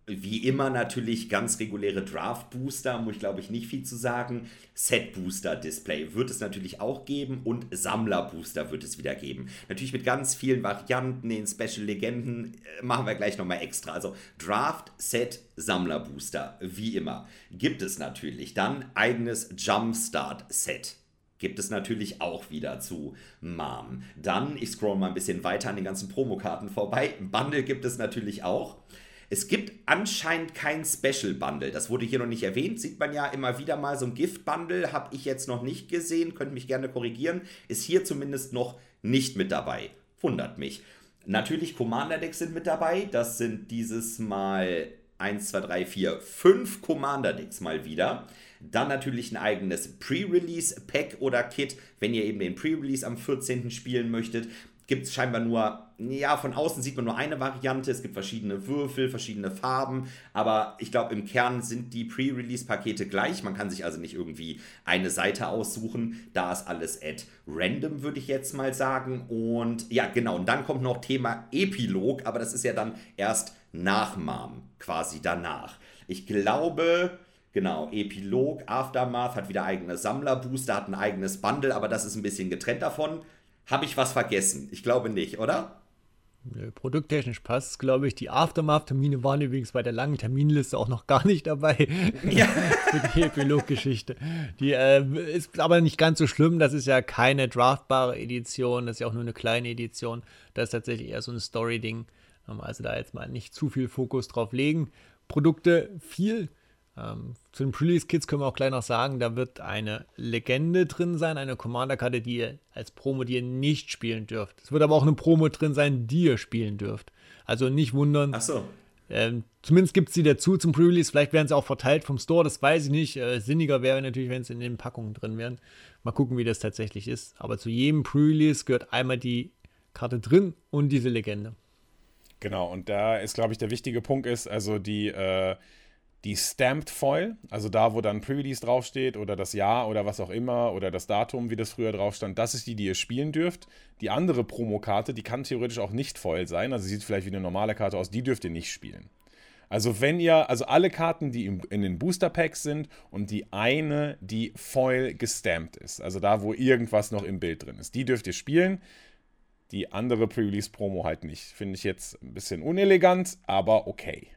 wie immer natürlich ganz reguläre Draft-Booster, muss ich glaube ich nicht viel zu sagen. Set-Booster-Display wird es natürlich auch geben und Sammler-Booster wird es wieder geben. Natürlich mit ganz vielen Varianten, den Special-Legenden äh, machen wir gleich nochmal extra. Also Draft, Set, Sammler-Booster, wie immer. Gibt es natürlich dann eigenes Jumpstart-Set gibt es natürlich auch wieder zu Mom. Dann, ich scroll mal ein bisschen weiter an den ganzen Promokarten vorbei. Bundle gibt es natürlich auch. Es gibt anscheinend kein Special Bundle. Das wurde hier noch nicht erwähnt. Sieht man ja immer wieder mal. So ein Gift Bundle habe ich jetzt noch nicht gesehen. Könnt mich gerne korrigieren. Ist hier zumindest noch nicht mit dabei. Wundert mich. Natürlich Commander Decks sind mit dabei. Das sind dieses Mal 1, 2, 3, 4, 5 Commander Decks mal wieder. Dann natürlich ein eigenes Pre-Release-Pack oder Kit, wenn ihr eben den Pre-Release am 14. spielen möchtet gibt es scheinbar nur, ja, von außen sieht man nur eine Variante. Es gibt verschiedene Würfel, verschiedene Farben, aber ich glaube, im Kern sind die Pre-Release-Pakete gleich. Man kann sich also nicht irgendwie eine Seite aussuchen. Da ist alles at random, würde ich jetzt mal sagen. Und ja, genau. Und dann kommt noch Thema Epilog, aber das ist ja dann erst nach Mom, quasi danach. Ich glaube. Genau, Epilog, Aftermath hat wieder eigene Sammlerbooster, hat ein eigenes Bundle, aber das ist ein bisschen getrennt davon. Habe ich was vergessen? Ich glaube nicht, oder? Produkttechnisch passt es, glaube ich. Die Aftermath-Termine waren übrigens bei der langen Terminliste auch noch *laughs* gar nicht dabei. Ja. *laughs* Für die Epilog-Geschichte. Die äh, ist aber nicht ganz so schlimm. Das ist ja keine draftbare Edition. Das ist ja auch nur eine kleine Edition. Das ist tatsächlich eher so ein Story-Ding. Ähm, also da jetzt mal nicht zu viel Fokus drauf legen. Produkte viel. Ähm, zu den Pre-Release-Kits können wir auch gleich noch sagen, da wird eine Legende drin sein, eine Commander-Karte, die ihr als Promo, die ihr nicht spielen dürft. Es wird aber auch eine Promo drin sein, die ihr spielen dürft. Also nicht wundern. Ach so. Ähm, zumindest gibt es sie dazu zum Pre-Release. Vielleicht werden sie auch verteilt vom Store, das weiß ich nicht. Äh, sinniger wäre natürlich, wenn es in den Packungen drin wären. Mal gucken, wie das tatsächlich ist. Aber zu jedem Pre-Release gehört einmal die Karte drin und diese Legende. Genau, und da ist, glaube ich, der wichtige Punkt ist, also die, äh, die Stamped Foil, also da, wo dann Pre-Release draufsteht oder das Jahr oder was auch immer oder das Datum, wie das früher drauf stand, das ist die, die ihr spielen dürft. Die andere Promokarte, die kann theoretisch auch nicht Foil sein, also sieht vielleicht wie eine normale Karte aus, die dürft ihr nicht spielen. Also wenn ihr, also alle Karten, die in den Booster Packs sind und die eine, die Foil gestampt ist, also da, wo irgendwas noch im Bild drin ist, die dürft ihr spielen. Die andere Pre-Release-Promo halt nicht. Finde ich jetzt ein bisschen unelegant, aber okay.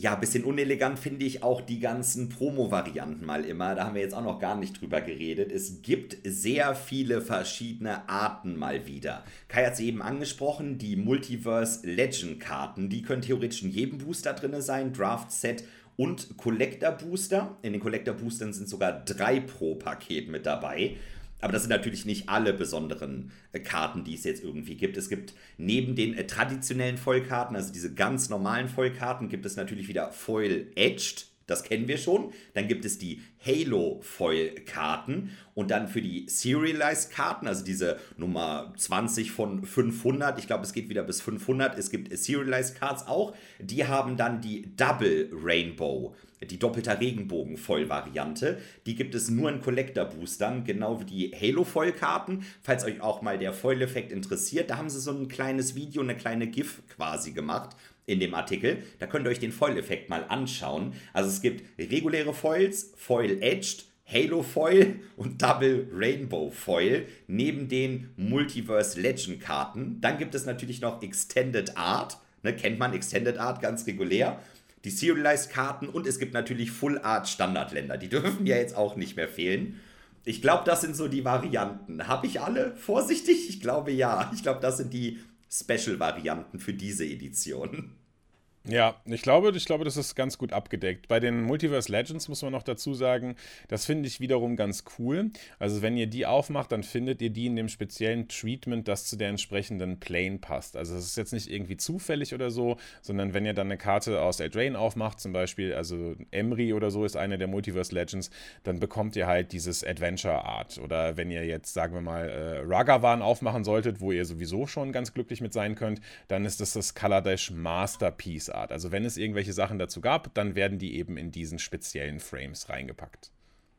Ja, ein bisschen unelegant finde ich auch die ganzen Promo-Varianten mal immer. Da haben wir jetzt auch noch gar nicht drüber geredet. Es gibt sehr viele verschiedene Arten mal wieder. Kai hat es eben angesprochen, die Multiverse Legend-Karten. Die können theoretisch in jedem Booster drin sein, Draft-Set und Collector-Booster. In den Collector-Boostern sind sogar drei pro Paket mit dabei. Aber das sind natürlich nicht alle besonderen äh, Karten, die es jetzt irgendwie gibt. Es gibt neben den äh, traditionellen Vollkarten, also diese ganz normalen Vollkarten, gibt es natürlich wieder Foil Edged. Das kennen wir schon. Dann gibt es die Halo Foil Karten und dann für die Serialized Karten, also diese Nummer 20 von 500, ich glaube, es geht wieder bis 500. Es gibt Serialized Cards auch. Die haben dann die Double Rainbow die doppelter Regenbogen-Voll-Variante. Die gibt es nur in Collector-Boostern, genau wie die Halo-Vollkarten. Falls euch auch mal der Foil-Effekt interessiert, da haben sie so ein kleines Video, eine kleine GIF quasi gemacht in dem Artikel. Da könnt ihr euch den Foil-Effekt mal anschauen. Also es gibt reguläre Foils, Foil-Edged, Halo Foil und Double Rainbow Foil neben den Multiverse Legend Karten. Dann gibt es natürlich noch Extended Art. Ne, kennt man Extended Art ganz regulär die Serialized-Karten und es gibt natürlich Full-Art-Standardländer. Die *laughs* dürfen ja jetzt auch nicht mehr fehlen. Ich glaube, das sind so die Varianten. Habe ich alle? Vorsichtig? Ich glaube ja. Ich glaube, das sind die Special-Varianten für diese Edition. *laughs* Ja, ich glaube, ich glaube, das ist ganz gut abgedeckt. Bei den Multiverse Legends muss man noch dazu sagen, das finde ich wiederum ganz cool. Also wenn ihr die aufmacht, dann findet ihr die in dem speziellen Treatment, das zu der entsprechenden Plane passt. Also es ist jetzt nicht irgendwie zufällig oder so, sondern wenn ihr dann eine Karte aus Eldraine aufmacht, zum Beispiel, also Emry oder so ist eine der Multiverse Legends, dann bekommt ihr halt dieses Adventure Art. Oder wenn ihr jetzt, sagen wir mal, äh, Ragavan aufmachen solltet, wo ihr sowieso schon ganz glücklich mit sein könnt, dann ist das das Kaladesh Masterpiece Art. Also wenn es irgendwelche Sachen dazu gab, dann werden die eben in diesen speziellen Frames reingepackt.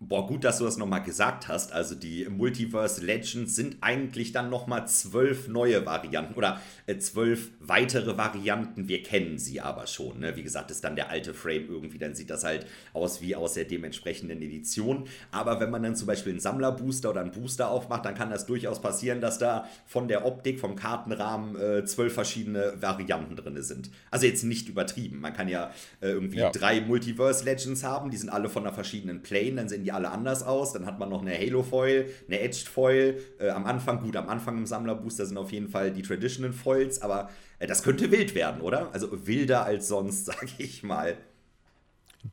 Boah, gut, dass du das nochmal gesagt hast. Also die Multiverse Legends sind eigentlich dann nochmal zwölf neue Varianten oder äh, zwölf weitere Varianten. Wir kennen sie aber schon. Ne? Wie gesagt, ist dann der alte Frame irgendwie, dann sieht das halt aus wie aus der dementsprechenden Edition. Aber wenn man dann zum Beispiel einen Sammlerbooster oder einen Booster aufmacht, dann kann das durchaus passieren, dass da von der Optik, vom Kartenrahmen äh, zwölf verschiedene Varianten drin sind. Also jetzt nicht übertrieben. Man kann ja äh, irgendwie ja. drei Multiverse Legends haben, die sind alle von einer verschiedenen Plane, dann sind die alle anders aus. Dann hat man noch eine Halo Foil, eine Edged Foil. Äh, am Anfang, gut, am Anfang im Sammlerbooster sind auf jeden Fall die Traditional Foils, aber äh, das könnte wild werden, oder? Also wilder als sonst, *laughs* sag ich mal.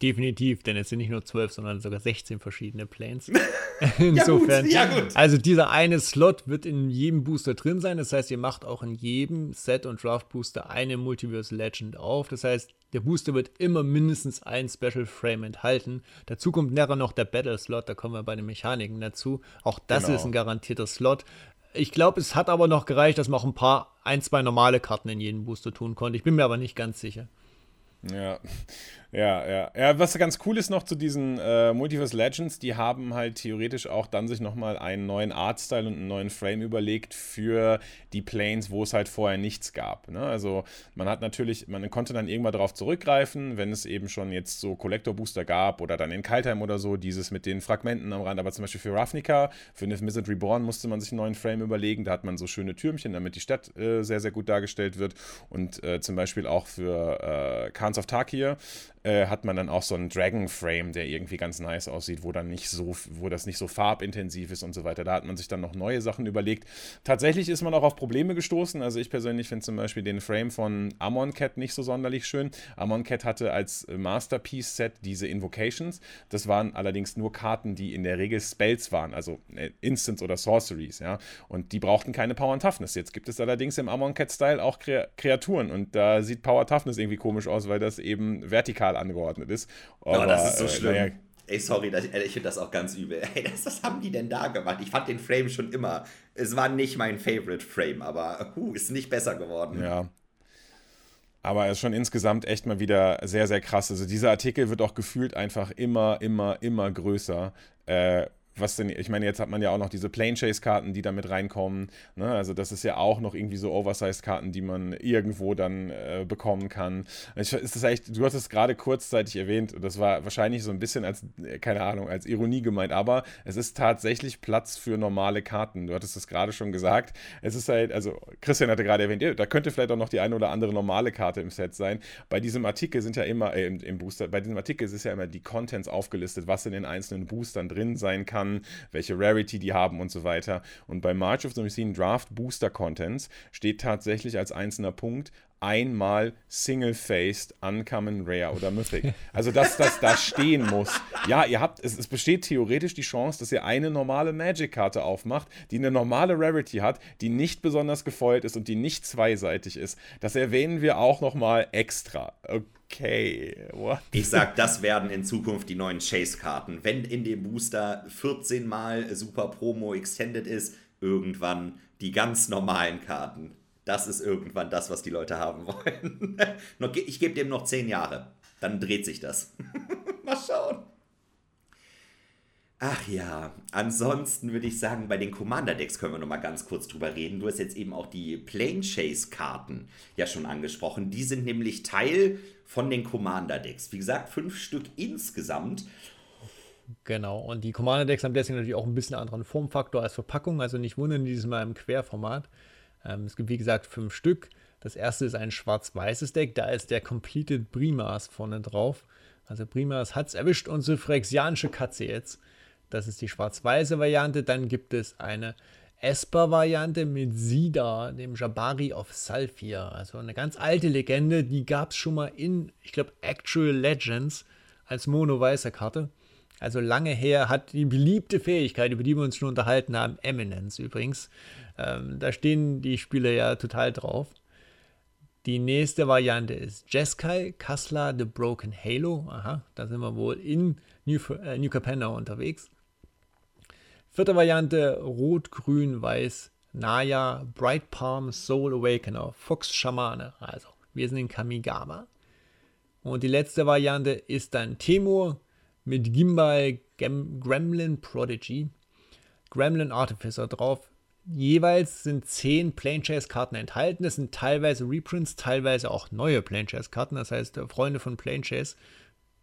Definitiv, denn es sind nicht nur 12, sondern sogar 16 verschiedene Planes. Insofern. *laughs* *laughs* ja, gut, ja, gut. Also dieser eine Slot wird in jedem Booster drin sein. Das heißt, ihr macht auch in jedem Set und Draft Booster eine Multiverse Legend auf. Das heißt, der Booster wird immer mindestens ein Special Frame enthalten. Dazu kommt nachher noch der Battle Slot, da kommen wir bei den Mechaniken dazu. Auch das genau. ist ein garantierter Slot. Ich glaube, es hat aber noch gereicht, dass man auch ein paar, ein, zwei normale Karten in jedem Booster tun konnte. Ich bin mir aber nicht ganz sicher. Ja, ja, ja. Ja, was ganz cool ist noch zu diesen äh, Multiverse Legends, die haben halt theoretisch auch dann sich nochmal einen neuen Artstyle und einen neuen Frame überlegt für die Planes, wo es halt vorher nichts gab. Ne? Also man hat natürlich, man konnte dann irgendwann darauf zurückgreifen, wenn es eben schon jetzt so Collector Booster gab oder dann in Kaltheim oder so, dieses mit den Fragmenten am Rand. Aber zum Beispiel für Ravnica, für Nith Mizzet Reborn musste man sich einen neuen Frame überlegen. Da hat man so schöne Türmchen, damit die Stadt äh, sehr, sehr gut dargestellt wird. Und äh, zum Beispiel auch für äh, Khans of Tarkir äh, hat man dann auch so einen Dragon Frame, der irgendwie ganz nice aussieht, wo dann nicht so, wo das nicht so farbintensiv ist und so weiter. Da hat man sich dann noch neue Sachen überlegt. Tatsächlich ist man auch auf Probleme gestoßen. Also ich persönlich finde zum Beispiel den Frame von Amon Cat nicht so sonderlich schön. Amon Cat hatte als Masterpiece-Set diese Invocations. Das waren allerdings nur Karten, die in der Regel Spells waren, also äh, Instants oder Sorceries, ja. Und die brauchten keine Power and Toughness. Jetzt gibt es allerdings im Amon Cat-Style auch Kreaturen und da sieht Power Toughness irgendwie komisch aus, weil das eben vertikal angeordnet ist. Aber, oh, das ist so äh, schlimm. Naja, Ey, sorry, das, ich finde das auch ganz übel. Ey, das, was haben die denn da gemacht? Ich fand den Frame schon immer. Es war nicht mein Favorite Frame, aber uh, ist nicht besser geworden. Ja. Aber es ist schon insgesamt echt mal wieder sehr, sehr krass. Also dieser Artikel wird auch gefühlt einfach immer, immer, immer größer. Äh, was denn, ich meine, jetzt hat man ja auch noch diese Plane Chase Karten, die da mit reinkommen. Ne? Also das ist ja auch noch irgendwie so Oversized Karten, die man irgendwo dann äh, bekommen kann. Ich, ist das echt, du hast es gerade kurzzeitig erwähnt, das war wahrscheinlich so ein bisschen als, äh, keine Ahnung, als Ironie gemeint, aber es ist tatsächlich Platz für normale Karten. Du hattest es gerade schon gesagt. Es ist halt, also Christian hatte gerade erwähnt, da könnte vielleicht auch noch die eine oder andere normale Karte im Set sein. Bei diesem Artikel sind ja immer, äh, im, im Booster, bei diesem Artikel ist ja immer die Contents aufgelistet, was in den einzelnen Boostern drin sein kann kann, welche Rarity die haben und so weiter. Und bei March of the Machine Draft Booster Contents steht tatsächlich als einzelner Punkt einmal Single-Faced, Uncommon, Rare oder Mythic. Also, dass das da stehen muss. Ja, ihr habt, es, es besteht theoretisch die Chance, dass ihr eine normale Magic-Karte aufmacht, die eine normale Rarity hat, die nicht besonders gefoilt ist und die nicht zweiseitig ist. Das erwähnen wir auch nochmal extra. Okay, what? Ich sag, das werden in Zukunft die neuen Chase-Karten. Wenn in dem Booster 14 mal Super Promo Extended ist, irgendwann die ganz normalen Karten das ist irgendwann das, was die Leute haben wollen. *laughs* ich gebe dem noch zehn Jahre. Dann dreht sich das. *laughs* Mal schauen. Ach ja, ansonsten würde ich sagen, bei den Commander-Decks können wir noch mal ganz kurz drüber reden. Du hast jetzt eben auch die Plane Chase-Karten ja schon angesprochen. Die sind nämlich Teil von den Commander-Decks. Wie gesagt, fünf Stück insgesamt. Genau, und die Commander-Decks haben deswegen natürlich auch ein bisschen anderen Formfaktor als Verpackung. Also nicht wundern, dieses Mal im Querformat. Ähm, es gibt wie gesagt fünf Stück. Das erste ist ein schwarz-weißes Deck, da ist der Completed Primas vorne drauf. Also Primas hat es erwischt, unsere Phyrexianische Katze jetzt. Das ist die schwarz-weiße Variante. Dann gibt es eine Esper-Variante mit Sida, dem Jabari of Salfir. Also eine ganz alte Legende, die gab es schon mal in, ich glaube, Actual Legends als mono-weiße Karte. Also lange her hat die beliebte Fähigkeit, über die wir uns schon unterhalten haben, Eminence übrigens. Ähm, da stehen die Spieler ja total drauf. Die nächste Variante ist Jeskai, Kassler, The Broken Halo. Aha, da sind wir wohl in New, äh, New Capenna unterwegs. Vierte Variante Rot, Grün, Weiß, Naya, Bright Palm, Soul Awakener, Fox Schamane. Also, wir sind in Kamigawa. Und die letzte Variante ist dann Temur mit Gimbal Gremlin Prodigy, Gremlin Artificer drauf, Jeweils sind zehn Plane Chase Karten enthalten. Das sind teilweise Reprints, teilweise auch neue Plane Chase Karten. Das heißt, Freunde von Plane Chase,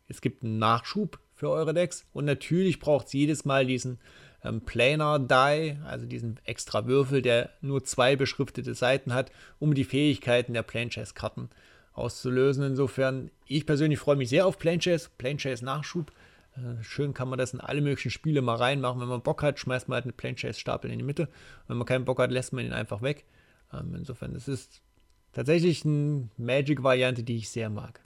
es gibt einen Nachschub für eure Decks. Und natürlich braucht es jedes Mal diesen ähm, Planar Die, also diesen extra Würfel, der nur zwei beschriftete Seiten hat, um die Fähigkeiten der Plane Chase Karten auszulösen. Insofern, ich persönlich freue mich sehr auf Plane Chase, Plane Chase Nachschub. Äh, schön kann man das in alle möglichen Spiele mal reinmachen. Wenn man Bock hat, schmeißt man halt einen Plane Chase Stapel in die Mitte. Wenn man keinen Bock hat, lässt man ihn einfach weg. Ähm, insofern, es ist tatsächlich eine Magic-Variante, die ich sehr mag.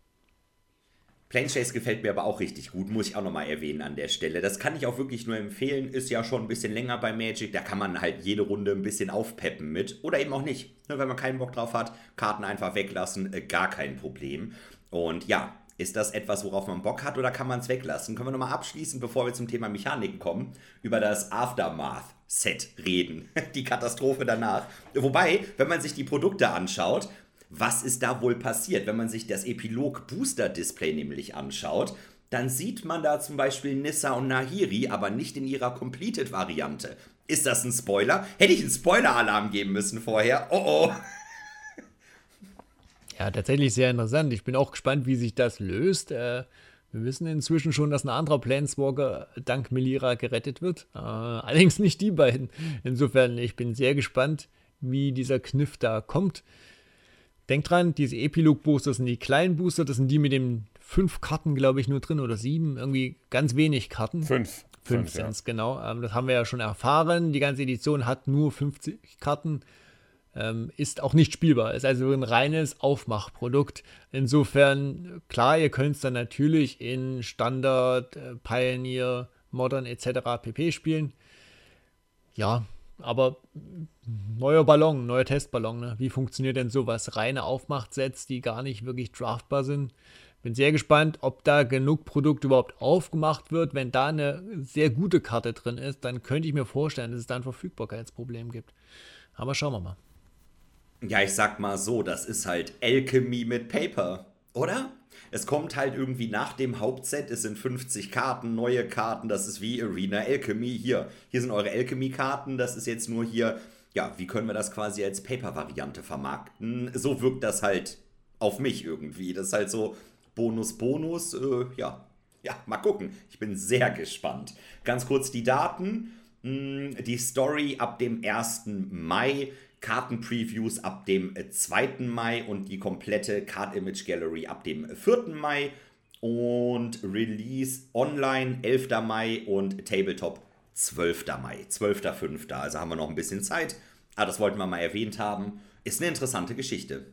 Plane gefällt mir aber auch richtig gut, muss ich auch nochmal erwähnen an der Stelle. Das kann ich auch wirklich nur empfehlen, ist ja schon ein bisschen länger bei Magic, da kann man halt jede Runde ein bisschen aufpeppen mit oder eben auch nicht. Ne, wenn man keinen Bock drauf hat, Karten einfach weglassen, äh, gar kein Problem. Und ja, ist das etwas, worauf man Bock hat oder kann man es weglassen? Können wir nochmal abschließend, bevor wir zum Thema Mechaniken kommen, über das Aftermath-Set reden. *laughs* Die Katastrophe danach. Wobei, wenn man sich die Produkte anschaut, was ist da wohl passiert? Wenn man sich das Epilog-Booster-Display nämlich anschaut, dann sieht man da zum Beispiel Nissa und Nahiri, aber nicht in ihrer Completed-Variante. Ist das ein Spoiler? Hätte ich einen Spoiler-Alarm geben müssen vorher? Oh oh. Ja, tatsächlich sehr interessant. Ich bin auch gespannt, wie sich das löst. Äh, wir wissen inzwischen schon, dass ein anderer Planeswalker dank Melira gerettet wird. Äh, allerdings nicht die beiden. Insofern, ich bin sehr gespannt, wie dieser Kniff da kommt. Denkt dran, diese Epilog-Booster sind die kleinen Booster, das sind die mit dem fünf Karten, glaube ich, nur drin oder sieben, irgendwie ganz wenig Karten. Fünf. Fünf, sind es, ja. genau. Ähm, das haben wir ja schon erfahren. Die ganze Edition hat nur 50 Karten. Ähm, ist auch nicht spielbar. Ist also ein reines Aufmachprodukt. Insofern, klar, ihr könnt es dann natürlich in Standard, äh, Pioneer, Modern etc. pp. spielen. Ja, aber neuer Ballon, neuer Testballon. Ne? Wie funktioniert denn sowas? Reine Aufmachtsets, die gar nicht wirklich draftbar sind. Bin sehr gespannt, ob da genug Produkt überhaupt aufgemacht wird. Wenn da eine sehr gute Karte drin ist, dann könnte ich mir vorstellen, dass es da ein Verfügbarkeitsproblem gibt. Aber schauen wir mal. Ja, ich sag mal so, das ist halt Alchemy mit Paper, oder? Es kommt halt irgendwie nach dem Hauptset, es sind 50 Karten, neue Karten, das ist wie Arena Alchemy. Hier, hier sind eure Alchemy-Karten, das ist jetzt nur hier, ja, wie können wir das quasi als Paper-Variante vermarkten? So wirkt das halt auf mich irgendwie. Das ist halt so Bonus, Bonus, äh, ja. Ja, mal gucken. Ich bin sehr gespannt. Ganz kurz die Daten. Hm, die Story ab dem 1. Mai Kartenpreviews ab dem 2. Äh, Mai und die komplette Card Image Gallery ab dem 4. Mai und Release online 11. Mai und Tabletop 12. Mai, 12.5. Also haben wir noch ein bisschen Zeit. Aber das wollten wir mal erwähnt haben. Ist eine interessante Geschichte.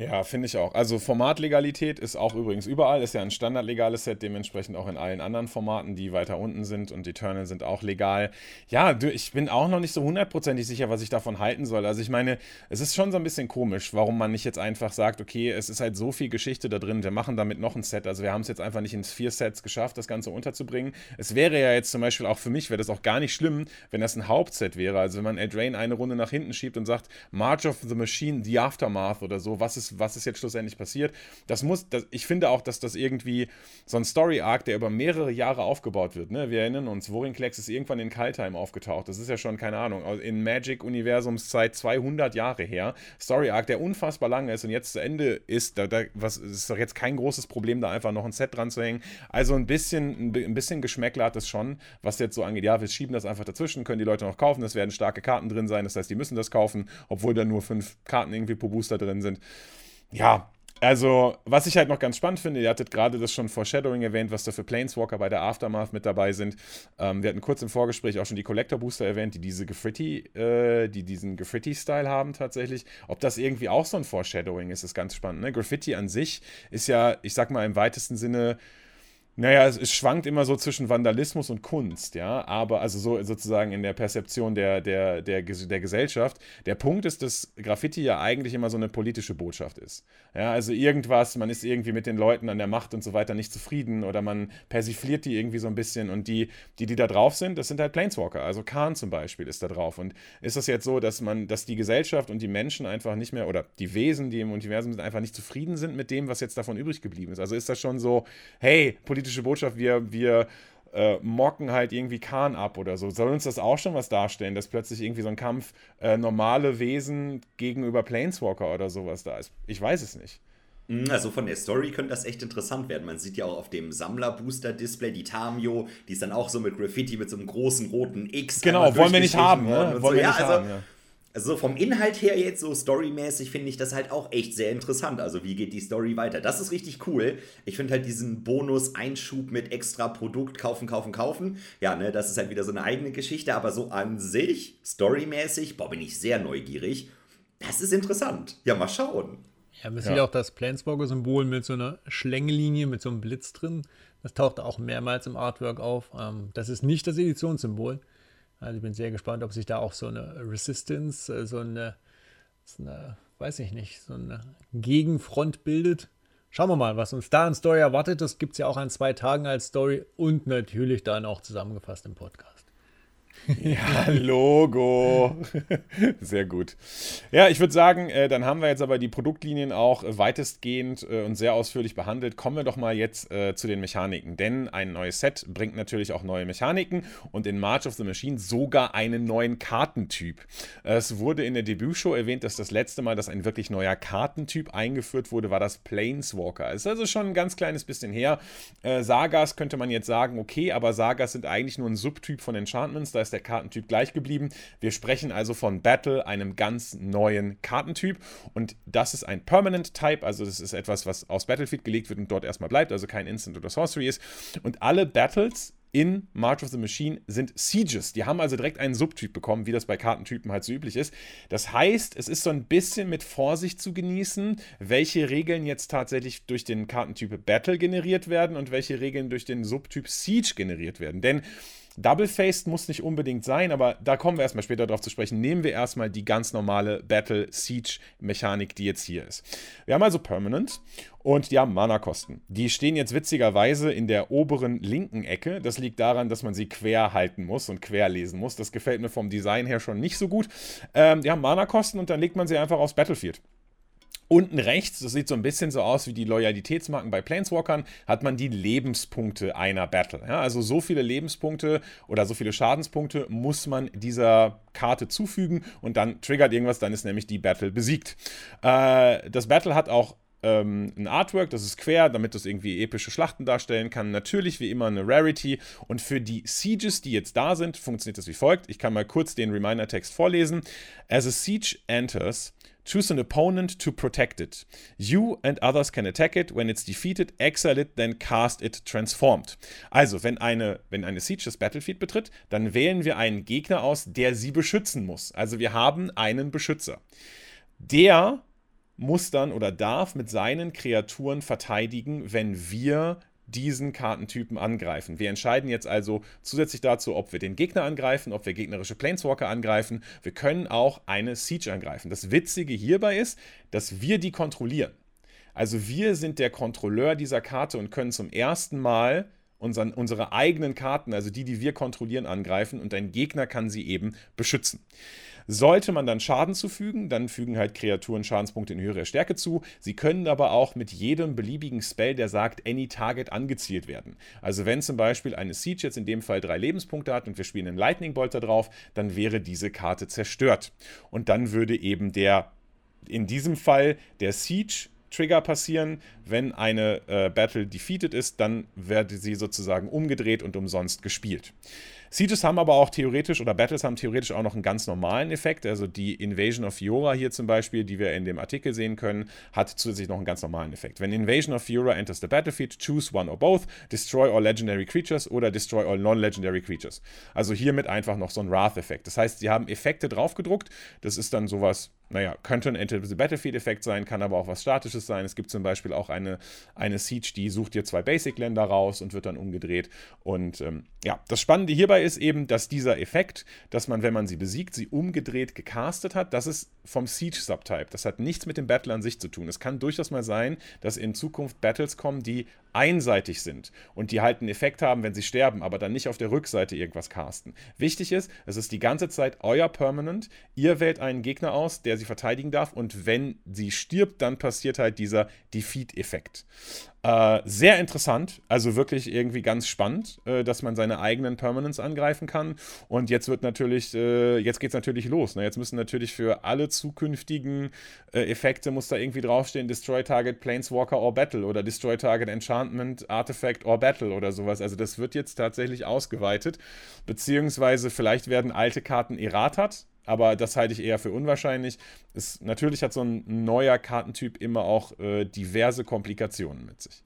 Ja, finde ich auch. Also Formatlegalität ist auch übrigens überall, ist ja ein standardlegales Set, dementsprechend auch in allen anderen Formaten, die weiter unten sind und Eternal sind auch legal. Ja, ich bin auch noch nicht so hundertprozentig sicher, was ich davon halten soll. Also ich meine, es ist schon so ein bisschen komisch, warum man nicht jetzt einfach sagt, okay, es ist halt so viel Geschichte da drin, wir machen damit noch ein Set. Also wir haben es jetzt einfach nicht in vier Sets geschafft, das Ganze unterzubringen. Es wäre ja jetzt zum Beispiel auch für mich, wäre das auch gar nicht schlimm, wenn das ein Hauptset wäre. Also wenn man Eldraine eine Runde nach hinten schiebt und sagt, March of the Machine, The Aftermath oder so, was ist was ist jetzt schlussendlich passiert. Das muss, das, ich finde auch, dass das irgendwie so ein Story-Arc, der über mehrere Jahre aufgebaut wird. Ne? Wir erinnern uns, Vorinclex ist irgendwann in Kaltheim aufgetaucht. Das ist ja schon, keine Ahnung, in Magic-Universumszeit 200 Jahre her. Story-Arc, der unfassbar lang ist und jetzt zu Ende ist. Da, da was, ist doch jetzt kein großes Problem, da einfach noch ein Set dran zu hängen. Also ein bisschen, ein bisschen Geschmäckler hat es schon, was jetzt so angeht. Ja, wir schieben das einfach dazwischen, können die Leute noch kaufen. Es werden starke Karten drin sein. Das heißt, die müssen das kaufen, obwohl da nur fünf Karten irgendwie pro Booster drin sind ja, also, was ich halt noch ganz spannend finde, ihr hattet gerade das schon Foreshadowing erwähnt, was da für Planeswalker bei der Aftermath mit dabei sind. Ähm, wir hatten kurz im Vorgespräch auch schon die Collector Booster erwähnt, die diese Graffiti, äh, die diesen Graffiti-Style haben tatsächlich. Ob das irgendwie auch so ein Foreshadowing ist, ist ganz spannend. Ne? Graffiti an sich ist ja, ich sag mal, im weitesten Sinne naja, es, es, schwankt immer so zwischen Vandalismus und Kunst, ja, aber also so sozusagen in der Perzeption der, der, der, der Gesellschaft. Der Punkt ist, dass Graffiti ja eigentlich immer so eine politische Botschaft ist. Ja, also irgendwas, man ist irgendwie mit den Leuten an der Macht und so weiter nicht zufrieden oder man persifliert die irgendwie so ein bisschen und die, die, die da drauf sind, das sind halt Planeswalker. Also Khan zum Beispiel ist da drauf. Und ist das jetzt so, dass man, dass die Gesellschaft und die Menschen einfach nicht mehr oder die Wesen, die im Universum sind, einfach nicht zufrieden sind mit dem, was jetzt davon übrig geblieben ist? Also ist das schon so, hey, politische Botschaft, wir, wir äh, mocken halt irgendwie Khan ab oder so. Soll uns das auch schon was darstellen, dass plötzlich irgendwie so ein Kampf äh, normale Wesen gegenüber Planeswalker oder sowas da ist? Ich weiß es nicht. Mhm, also von der Story könnte das echt interessant werden. Man sieht ja auch auf dem Sammler-Booster-Display die Tamio, die ist dann auch so mit Graffiti mit so einem großen roten X. Genau, wollen wir nicht haben, ne? Wollen so. wir ja, nicht also, haben, ja. Also vom Inhalt her jetzt so storymäßig finde ich das halt auch echt sehr interessant. Also wie geht die Story weiter? Das ist richtig cool. Ich finde halt diesen Bonus-Einschub mit extra Produkt kaufen, kaufen, kaufen. Ja, ne, das ist halt wieder so eine eigene Geschichte. Aber so an sich, storymäßig, boah, bin ich sehr neugierig. Das ist interessant. Ja, mal schauen. Ja, man sieht auch das Planeswalker-Symbol mit so einer Schlängelinie, mit so einem Blitz drin. Das taucht auch mehrmals im Artwork auf. Ähm, das ist nicht das Editionssymbol. Also ich bin sehr gespannt, ob sich da auch so eine Resistance, äh, so eine, so eine weiß ich nicht, so eine Gegenfront bildet. Schauen wir mal, was uns da an Story erwartet. Das gibt es ja auch an zwei Tagen als Story und natürlich dann auch zusammengefasst im Podcast. Ja, Logo. Sehr gut. Ja, ich würde sagen, äh, dann haben wir jetzt aber die Produktlinien auch äh, weitestgehend äh, und sehr ausführlich behandelt. Kommen wir doch mal jetzt zu den Mechaniken. Denn ein neues Set bringt natürlich auch neue Mechaniken und in March of the Machine sogar einen neuen Kartentyp. Es wurde in der Debütshow erwähnt, dass das letzte Mal, dass ein wirklich neuer Kartentyp eingeführt wurde, war das Planeswalker. Es ist also schon ein ganz kleines bisschen her. Sagas könnte man jetzt sagen, okay, aber Sagas sind eigentlich nur ein Subtyp von Enchantments. Da ist ist der Kartentyp gleich geblieben. Wir sprechen also von Battle, einem ganz neuen Kartentyp. Und das ist ein Permanent Type, also das ist etwas, was aus Battlefield gelegt wird und dort erstmal bleibt, also kein Instant oder Sorcery ist. Und alle Battles in March of the Machine sind Sieges. Die haben also direkt einen Subtyp bekommen, wie das bei Kartentypen halt so üblich ist. Das heißt, es ist so ein bisschen mit Vorsicht zu genießen, welche Regeln jetzt tatsächlich durch den Kartentyp Battle generiert werden und welche Regeln durch den Subtyp Siege generiert werden. Denn Double-Faced muss nicht unbedingt sein, aber da kommen wir erstmal später darauf zu sprechen. Nehmen wir erstmal die ganz normale Battle-Siege-Mechanik, die jetzt hier ist. Wir haben also Permanent und die haben Mana-Kosten. Die stehen jetzt witzigerweise in der oberen linken Ecke. Das liegt daran, dass man sie quer halten muss und quer lesen muss. Das gefällt mir vom Design her schon nicht so gut. Ähm, die haben Mana-Kosten und dann legt man sie einfach aufs Battlefield. Unten rechts, das sieht so ein bisschen so aus wie die Loyalitätsmarken bei Planeswalkern, hat man die Lebenspunkte einer Battle. Ja, also so viele Lebenspunkte oder so viele Schadenspunkte muss man dieser Karte zufügen und dann triggert irgendwas, dann ist nämlich die Battle besiegt. Äh, das Battle hat auch ähm, ein Artwork, das ist quer, damit das irgendwie epische Schlachten darstellen kann. Natürlich wie immer eine Rarity. Und für die Sieges, die jetzt da sind, funktioniert das wie folgt. Ich kann mal kurz den Reminder-Text vorlesen. As a siege enters, Choose an opponent to protect it. You and others can attack it. When it's defeated, exile it, then cast it transformed. Also, wenn eine, wenn eine Siege das Battlefield betritt, dann wählen wir einen Gegner aus, der sie beschützen muss. Also wir haben einen Beschützer. Der muss dann oder darf mit seinen Kreaturen verteidigen, wenn wir diesen Kartentypen angreifen. Wir entscheiden jetzt also zusätzlich dazu, ob wir den Gegner angreifen, ob wir gegnerische Planeswalker angreifen. Wir können auch eine Siege angreifen. Das Witzige hierbei ist, dass wir die kontrollieren. Also wir sind der Kontrolleur dieser Karte und können zum ersten Mal unseren, unsere eigenen Karten, also die, die wir kontrollieren, angreifen und ein Gegner kann sie eben beschützen. Sollte man dann Schaden zufügen, dann fügen halt Kreaturen Schadenspunkte in höherer Stärke zu. Sie können aber auch mit jedem beliebigen Spell, der sagt, any target angezielt werden. Also wenn zum Beispiel eine Siege jetzt in dem Fall drei Lebenspunkte hat und wir spielen einen Lightning Bolt da drauf, dann wäre diese Karte zerstört. Und dann würde eben der, in diesem Fall, der Siege Trigger passieren. Wenn eine äh, Battle defeated ist, dann wird sie sozusagen umgedreht und umsonst gespielt. Sieges haben aber auch theoretisch, oder Battles haben theoretisch auch noch einen ganz normalen Effekt. Also die Invasion of Fiora hier zum Beispiel, die wir in dem Artikel sehen können, hat zusätzlich noch einen ganz normalen Effekt. Wenn Invasion of Fiora enters the battlefield, choose one or both, destroy all legendary creatures oder destroy all non-legendary creatures. Also hiermit einfach noch so ein Wrath-Effekt. Das heißt, sie haben Effekte draufgedruckt. Das ist dann sowas naja, könnte ein Enter the Battlefield-Effekt sein, kann aber auch was Statisches sein. Es gibt zum Beispiel auch eine, eine Siege, die sucht dir zwei Basic-Länder raus und wird dann umgedreht. Und ähm, ja, das Spannende hierbei ist eben, dass dieser Effekt, dass man, wenn man sie besiegt, sie umgedreht gecastet hat, das ist vom Siege-Subtype. Das hat nichts mit dem Battle an sich zu tun. Es kann durchaus mal sein, dass in Zukunft Battles kommen, die einseitig sind und die halt einen Effekt haben, wenn sie sterben, aber dann nicht auf der Rückseite irgendwas casten. Wichtig ist, es ist die ganze Zeit euer Permanent. Ihr wählt einen Gegner aus, der sie verteidigen darf und wenn sie stirbt, dann passiert halt dieser Defeat-Effekt. Äh, sehr interessant, also wirklich irgendwie ganz spannend, äh, dass man seine eigenen Permanents angreifen kann. Und jetzt wird natürlich, äh, jetzt geht es natürlich los. Ne? Jetzt müssen natürlich für alle zukünftigen äh, Effekte muss da irgendwie draufstehen: Destroy Target Planeswalker or Battle oder Destroy Target Enchantment, Artifact or Battle oder sowas. Also das wird jetzt tatsächlich ausgeweitet. Beziehungsweise vielleicht werden alte Karten erratat aber das halte ich eher für unwahrscheinlich. Es, natürlich hat so ein neuer Kartentyp immer auch äh, diverse Komplikationen mit sich.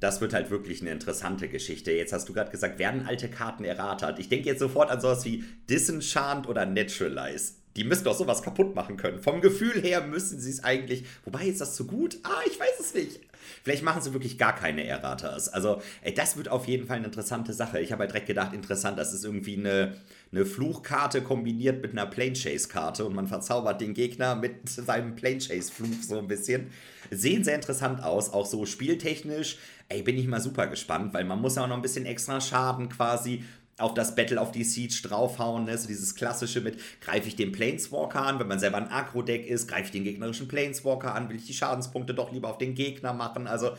Das wird halt wirklich eine interessante Geschichte. Jetzt hast du gerade gesagt, werden alte Karten erratet. Ich denke jetzt sofort an sowas wie Disenchant oder Naturalize. Die müssen doch sowas kaputt machen können. Vom Gefühl her müssen sie es eigentlich. Wobei ist das zu gut? Ah, ich weiß es nicht. Vielleicht machen sie wirklich gar keine Erratas. Also, ey, das wird auf jeden Fall eine interessante Sache. Ich habe halt direkt gedacht, interessant, das ist irgendwie eine, eine Fluchkarte kombiniert mit einer Plane Chase Karte und man verzaubert den Gegner mit seinem Plane Chase Fluch so ein bisschen. Sehen sehr interessant aus, auch so spieltechnisch. Ey, bin ich mal super gespannt, weil man muss ja auch noch ein bisschen extra Schaden quasi auf das Battle of the Siege draufhauen, ne? so dieses klassische mit, greife ich den Planeswalker an, wenn man selber ein Agro-Deck ist, greife ich den gegnerischen Planeswalker an, will ich die Schadenspunkte doch lieber auf den Gegner machen, also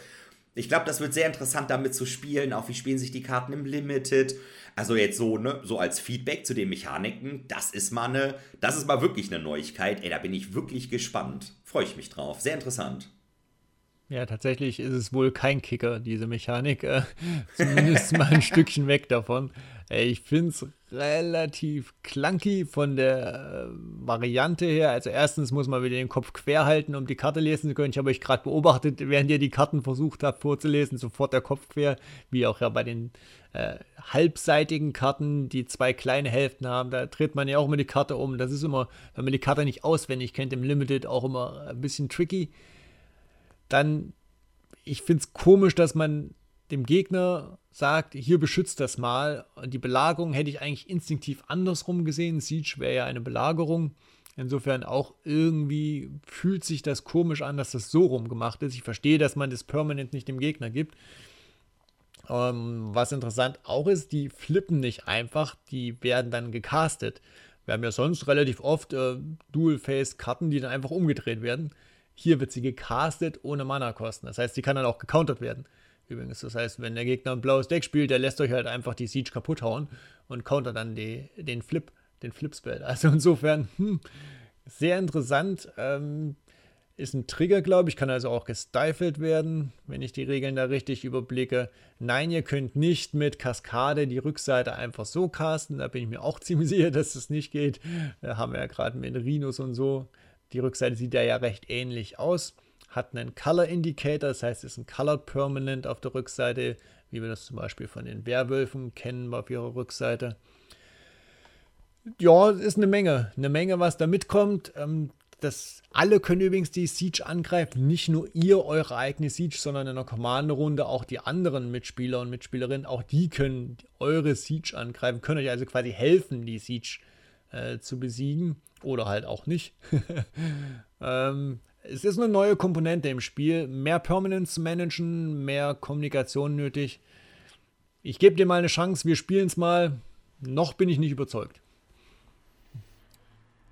ich glaube, das wird sehr interessant damit zu spielen, auch wie spielen sich die Karten im Limited, also jetzt so, ne, so als Feedback zu den Mechaniken, das ist mal eine, das ist mal wirklich eine Neuigkeit. Ey, da bin ich wirklich gespannt. Freue ich mich drauf. Sehr interessant. Ja, tatsächlich ist es wohl kein Kicker, diese Mechanik. Äh, *laughs* zumindest mal ein Stückchen weg davon. Äh, ich finde es relativ clunky von der äh, Variante her. Also erstens muss man wieder den Kopf quer halten, um die Karte lesen zu können. Ich habe euch gerade beobachtet, während ihr die Karten versucht habt vorzulesen, sofort der Kopf quer, wie auch ja bei den äh, halbseitigen Karten, die zwei kleine Hälften haben. Da dreht man ja auch immer die Karte um. Das ist immer, wenn man die Karte nicht auswendig kennt, im Limited auch immer ein bisschen tricky dann, ich finde es komisch, dass man dem Gegner sagt, hier beschützt das mal. Und die Belagerung hätte ich eigentlich instinktiv andersrum gesehen. Siege wäre ja eine Belagerung. Insofern auch irgendwie fühlt sich das komisch an, dass das so rum gemacht ist. Ich verstehe, dass man das permanent nicht dem Gegner gibt. Ähm, was interessant auch ist, die flippen nicht einfach, die werden dann gecastet. Wir haben ja sonst relativ oft äh, Dual-Face-Karten, die dann einfach umgedreht werden. Hier wird sie gecastet ohne Mana-Kosten. Das heißt, sie kann dann auch gecountert werden. Übrigens, das heißt, wenn der Gegner ein blaues Deck spielt, der lässt euch halt einfach die Siege kaputt hauen und countert dann die, den Flip, den Flip-Spell. *laughs* Also insofern, hm, sehr interessant. Ähm, ist ein Trigger, glaube ich, kann also auch gestifelt werden, wenn ich die Regeln da richtig überblicke. Nein, ihr könnt nicht mit Kaskade die Rückseite einfach so casten. Da bin ich mir auch *laughs* ziemlich sicher, dass das nicht geht. Da haben wir ja gerade mit Rhinos und so die Rückseite sieht ja recht ähnlich aus. Hat einen Color Indicator, das heißt, es ist ein Colored Permanent auf der Rückseite, wie wir das zum Beispiel von den Werwölfen kennen auf ihrer Rückseite. Ja, ist eine Menge, eine Menge, was da mitkommt. Ähm, das, alle können übrigens die Siege angreifen, nicht nur ihr eure eigene Siege, sondern in der Commander-Runde auch die anderen Mitspieler und Mitspielerinnen, auch die können eure Siege angreifen, können euch also quasi helfen, die Siege äh, zu besiegen oder halt auch nicht. *laughs* ähm, es ist eine neue Komponente im Spiel, mehr Permanence managen, mehr Kommunikation nötig. Ich gebe dir mal eine Chance, wir spielen es mal. Noch bin ich nicht überzeugt.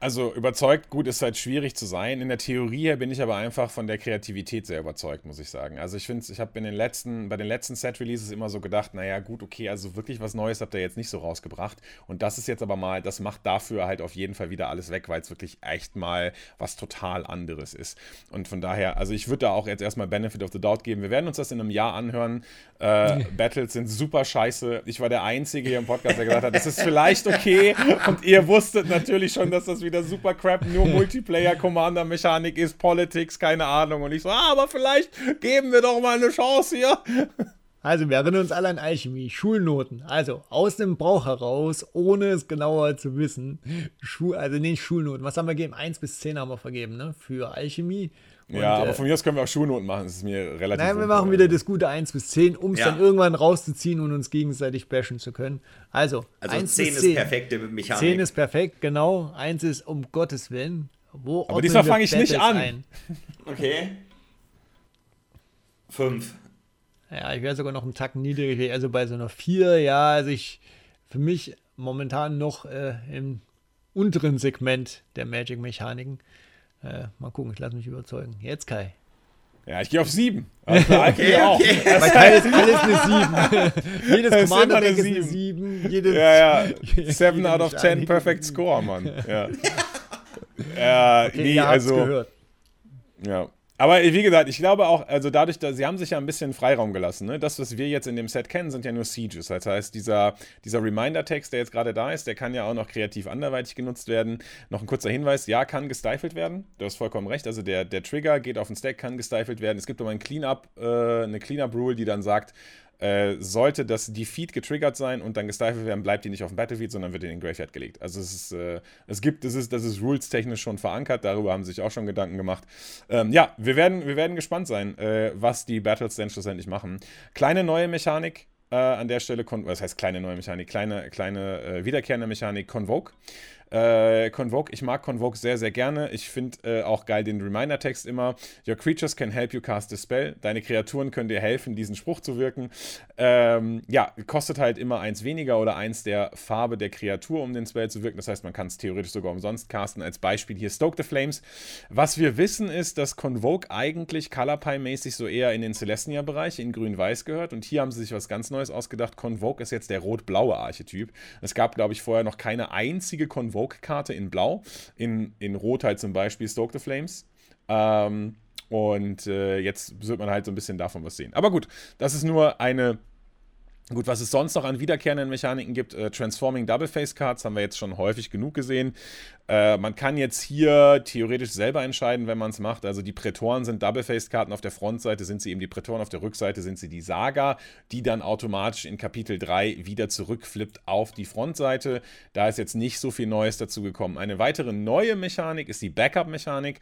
Also überzeugt, gut, ist halt schwierig zu sein. In der Theorie bin ich aber einfach von der Kreativität sehr überzeugt, muss ich sagen. Also ich finde, ich habe in den letzten, bei den letzten Set-Releases immer so gedacht, naja, gut, okay, also wirklich was Neues habt ihr jetzt nicht so rausgebracht. Und das ist jetzt aber mal, das macht dafür halt auf jeden Fall wieder alles weg, weil es wirklich echt mal was total anderes ist. Und von daher, also ich würde da auch jetzt erstmal Benefit of the Doubt geben. Wir werden uns das in einem Jahr anhören. Äh, Battles sind super scheiße. Ich war der Einzige hier im Podcast, der gesagt hat, das ist vielleicht okay. Und ihr wusstet natürlich schon, dass das wieder super crap, nur Multiplayer-Commander-Mechanik ist, Politics, keine Ahnung. Und ich so, ah, aber vielleicht geben wir doch mal eine Chance hier. Also, wir erinnern uns alle an Alchemie, Schulnoten. Also, aus dem Bauch heraus, ohne es genauer zu wissen. Schul also, nicht Schulnoten. Was haben wir gegeben? 1 bis 10 haben wir vergeben, ne? Für Alchemie. Und, ja, aber äh, von mir aus können wir auch Schulnoten machen. Das ist mir relativ. Nein, wir machen wieder das gute 1 bis 10, um es ja. dann irgendwann rauszuziehen und uns gegenseitig bashen zu können. Also, also 1 10 bis 10 ist perfekte Mechanik. 10 ist perfekt, genau. 1 ist um Gottes Willen. Wo aber diesmal fange ich nicht an. Ein? Okay. 5. Ja, ich wäre sogar noch einen Tacken niedriger, also bei so einer 4. Ja, also ich für mich momentan noch äh, im unteren Segment der Magic-Mechaniken. Äh, mal gucken, ich lasse mich überzeugen. Jetzt Kai. Ja, ich gehe auf 7. Also, *laughs* okay, auch. Okay. Bei Kai ist alles eine 7. *laughs* Jedes Commander-Deck ist eine 7. Jedes ja, ja. *laughs* 7 out of 10 Perfect Score, Mann. Ja. ja, okay, nee, also. Gehört. Ja. Aber wie gesagt, ich glaube auch, also dadurch, dass sie haben sich ja ein bisschen Freiraum gelassen. Ne? Das, was wir jetzt in dem Set kennen, sind ja nur Sieges. Das heißt, dieser, dieser Reminder-Text, der jetzt gerade da ist, der kann ja auch noch kreativ anderweitig genutzt werden. Noch ein kurzer Hinweis: Ja, kann gestifelt werden. Du hast vollkommen recht. Also der, der Trigger geht auf den Stack, kann gestifelt werden. Es gibt aber ein Cleanup, äh, eine Cleanup-Rule, die dann sagt, äh, sollte das Defeat getriggert sein und dann gestifelt werden, bleibt die nicht auf dem Battlefield, sondern wird in den Graveyard gelegt. Also es ist, äh, es gibt, das ist, das ist rules-technisch schon verankert, darüber haben sich auch schon Gedanken gemacht. Ähm, ja, wir werden, wir werden gespannt sein, äh, was die Battles denn schlussendlich machen. Kleine neue Mechanik, äh, an der Stelle, was heißt kleine neue Mechanik, kleine, kleine äh, wiederkehrende Mechanik, Convoke. Äh, Convoke, ich mag Convoke sehr, sehr gerne. Ich finde äh, auch geil den Reminder-Text immer. Your creatures can help you cast a spell. Deine Kreaturen können dir helfen, diesen Spruch zu wirken. Ähm, ja, kostet halt immer eins weniger oder eins der Farbe der Kreatur, um den Spell zu wirken. Das heißt, man kann es theoretisch sogar umsonst casten. Als Beispiel hier Stoke the Flames. Was wir wissen ist, dass Convoke eigentlich Colorpie-mäßig so eher in den Celestia-Bereich, in Grün-Weiß gehört. Und hier haben sie sich was ganz Neues ausgedacht. Convoke ist jetzt der rot-blaue Archetyp. Es gab, glaube ich, vorher noch keine einzige Convoke Rogue-Karte in Blau, in, in Rot halt zum Beispiel Stoke the Flames. Ähm, Und äh, jetzt wird man halt so ein bisschen davon was sehen. Aber gut, das ist nur eine Gut, was es sonst noch an wiederkehrenden Mechaniken gibt, äh, Transforming Double Face Cards haben wir jetzt schon häufig genug gesehen. Äh, man kann jetzt hier theoretisch selber entscheiden, wenn man es macht. Also die Prätoren sind Double-Faced-Karten auf der Frontseite, sind sie eben die Prätoren, auf der Rückseite sind sie die Saga, die dann automatisch in Kapitel 3 wieder zurückflippt auf die Frontseite. Da ist jetzt nicht so viel Neues dazu gekommen. Eine weitere neue Mechanik ist die Backup-Mechanik.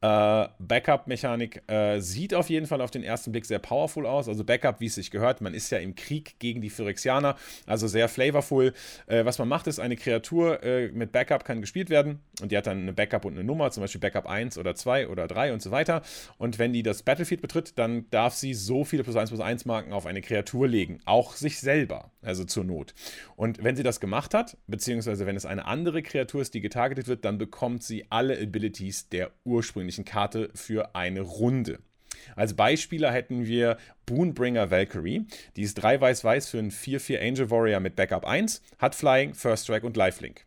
Äh, Backup-Mechanik äh, sieht auf jeden Fall auf den ersten Blick sehr powerful aus. Also Backup, wie es sich gehört, man ist ja im Krieg gegen die Phyrexianer, also sehr flavorful. Äh, was man macht, ist, eine Kreatur äh, mit Backup kann gespielt werden werden und die hat dann eine Backup und eine Nummer, zum Beispiel Backup 1 oder 2 oder 3 und so weiter. Und wenn die das Battlefield betritt, dann darf sie so viele plus 1 plus 1 Marken auf eine Kreatur legen, auch sich selber, also zur Not. Und wenn sie das gemacht hat, beziehungsweise wenn es eine andere Kreatur ist, die getargetet wird, dann bekommt sie alle Abilities der ursprünglichen Karte für eine Runde. Als Beispieler hätten wir Boonbringer Valkyrie. Die ist 3 weiß-weiß für einen 4-4 Angel Warrior mit Backup 1, hat Flying, First Strike und Lifelink.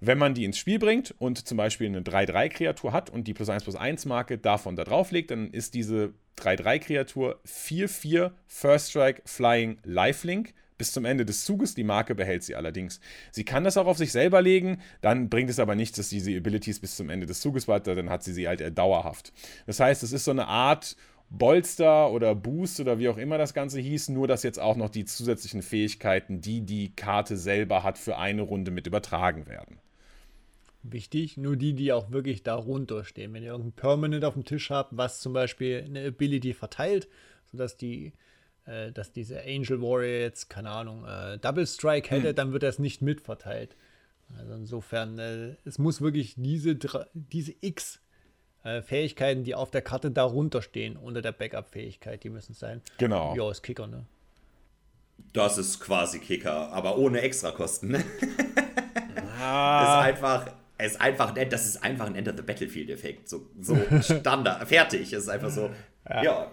Wenn man die ins Spiel bringt und zum Beispiel eine 3-3-Kreatur hat und die plus 1 plus 1 Marke davon da drauf legt, dann ist diese 3-3-Kreatur 4-4 First Strike Flying Lifelink bis zum Ende des Zuges. Die Marke behält sie allerdings. Sie kann das auch auf sich selber legen, dann bringt es aber nichts, dass diese Abilities bis zum Ende des Zuges weiter, dann hat sie sie halt dauerhaft. Das heißt, es ist so eine Art Bolster oder Boost oder wie auch immer das Ganze hieß, nur dass jetzt auch noch die zusätzlichen Fähigkeiten, die die Karte selber hat, für eine Runde mit übertragen werden wichtig. Nur die, die auch wirklich darunter stehen. Wenn ihr irgendein Permanent auf dem Tisch habt, was zum Beispiel eine Ability verteilt, sodass die, äh, dass diese Angel Warrior jetzt, keine Ahnung, äh, Double Strike hätte, hm. dann wird das nicht mitverteilt. Also insofern, äh, es muss wirklich diese, diese X äh, Fähigkeiten, die auf der Karte darunter stehen, unter der Backup-Fähigkeit, die müssen sein. Genau. Ja, ist Kicker, ne? Das ist quasi Kicker, aber ohne Extrakosten, ne? *laughs* ah. ist einfach, es ist einfach, das ist einfach ein Enter the Battlefield-Effekt. So, so *laughs* Standard, fertig. Es ist einfach so, ja. ja.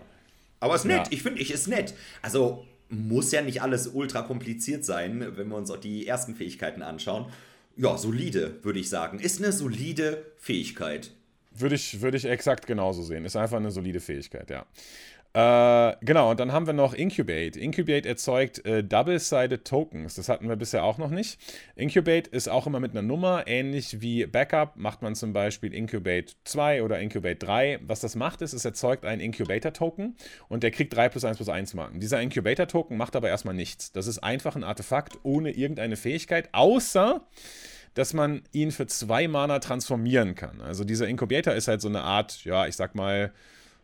Aber es ist nett, ja. ich finde, ich ist nett. Also muss ja nicht alles ultra kompliziert sein, wenn wir uns auch die ersten Fähigkeiten anschauen. Ja, solide, würde ich sagen. Ist eine solide Fähigkeit. Würde ich, würde ich exakt genauso sehen. Ist einfach eine solide Fähigkeit, ja. Äh, genau, und dann haben wir noch Incubate. Incubate erzeugt äh, Double-Sided Tokens. Das hatten wir bisher auch noch nicht. Incubate ist auch immer mit einer Nummer, ähnlich wie Backup macht man zum Beispiel Incubate 2 oder Incubate 3. Was das macht, ist, es erzeugt einen Incubator-Token und der kriegt 3 plus 1 plus 1 Marken. Dieser Incubator-Token macht aber erstmal nichts. Das ist einfach ein Artefakt ohne irgendeine Fähigkeit, außer dass man ihn für zwei Mana transformieren kann. Also dieser Incubator ist halt so eine Art, ja, ich sag mal,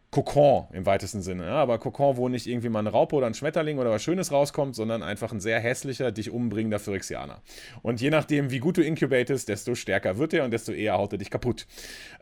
Kokon im weitesten Sinne. Ja, aber Kokon, wo nicht irgendwie mal eine Raupe oder ein Schmetterling oder was Schönes rauskommt, sondern einfach ein sehr hässlicher, dich umbringender Phyrexianer. Und je nachdem, wie gut du incubatest, desto stärker wird er und desto eher haut er dich kaputt.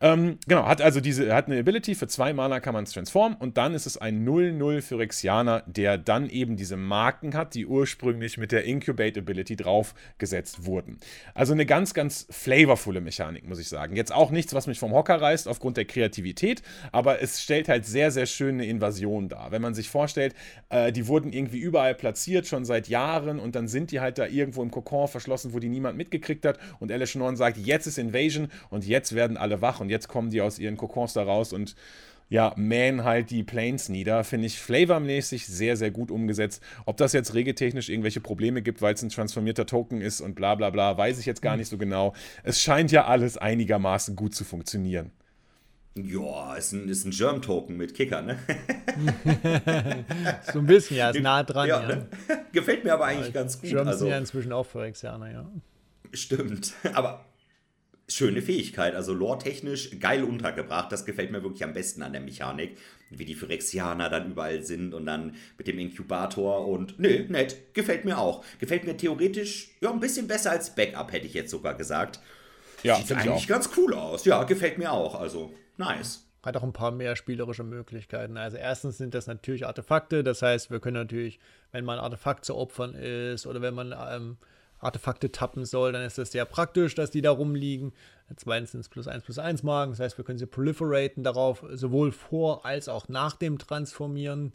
Ähm, genau, hat also diese, hat eine Ability, für zwei Mana kann man es transformen und dann ist es ein 0-0 Phyrexianer, der dann eben diese Marken hat, die ursprünglich mit der Incubate Ability draufgesetzt wurden. Also eine ganz, ganz flavorvolle Mechanik, muss ich sagen. Jetzt auch nichts, was mich vom Hocker reißt aufgrund der Kreativität, aber es stellt halt halt sehr, sehr schön eine Invasion dar. Wenn man sich vorstellt, äh, die wurden irgendwie überall platziert, schon seit Jahren, und dann sind die halt da irgendwo im Kokon verschlossen, wo die niemand mitgekriegt hat. Und Alice Norn sagt, jetzt ist Invasion und jetzt werden alle wach und jetzt kommen die aus ihren Kokons da raus und ja, mähen halt die Planes nieder. Finde ich flavormäßig sehr, sehr gut umgesetzt. Ob das jetzt regeltechnisch irgendwelche Probleme gibt, weil es ein transformierter Token ist und bla bla bla, weiß ich jetzt gar hm. nicht so genau. Es scheint ja alles einigermaßen gut zu funktionieren. Ja, ist ein, ist ein Germ-Token mit Kicker, ne? *laughs* so ein bisschen, ja, ist nah dran, ja. ja. Ne? *laughs* Gefällt mir aber eigentlich ja, ganz gut. Germs also, sind ja inzwischen auch Phyrexianer, ja. Stimmt, *laughs* aber schöne Fähigkeit, also lore-technisch geil untergebracht. Das gefällt mir wirklich am besten an der Mechanik. Wie die Phyrexianer dann überall sind und dann mit dem Inkubator und ne, nett, gefällt mir auch. Gefällt mir theoretisch ja ein bisschen besser als Backup, hätte ich jetzt sogar gesagt. Ja, Sieht eigentlich ganz cool aus. Ja, gefällt mir auch. Also Nice. Hat auch ein paar mehr spielerische Möglichkeiten. Also erstens sind das natürlich Artefakte, das heißt, wir können natürlich, wenn man Artefakt zu opfern ist oder wenn man ähm, Artefakte tappen soll, dann ist das sehr praktisch, dass die da rumliegen. Zweitens sind es plus 1 plus 1 Marken, das heißt, wir können sie proliferaten darauf, sowohl vor als auch nach dem Transformieren.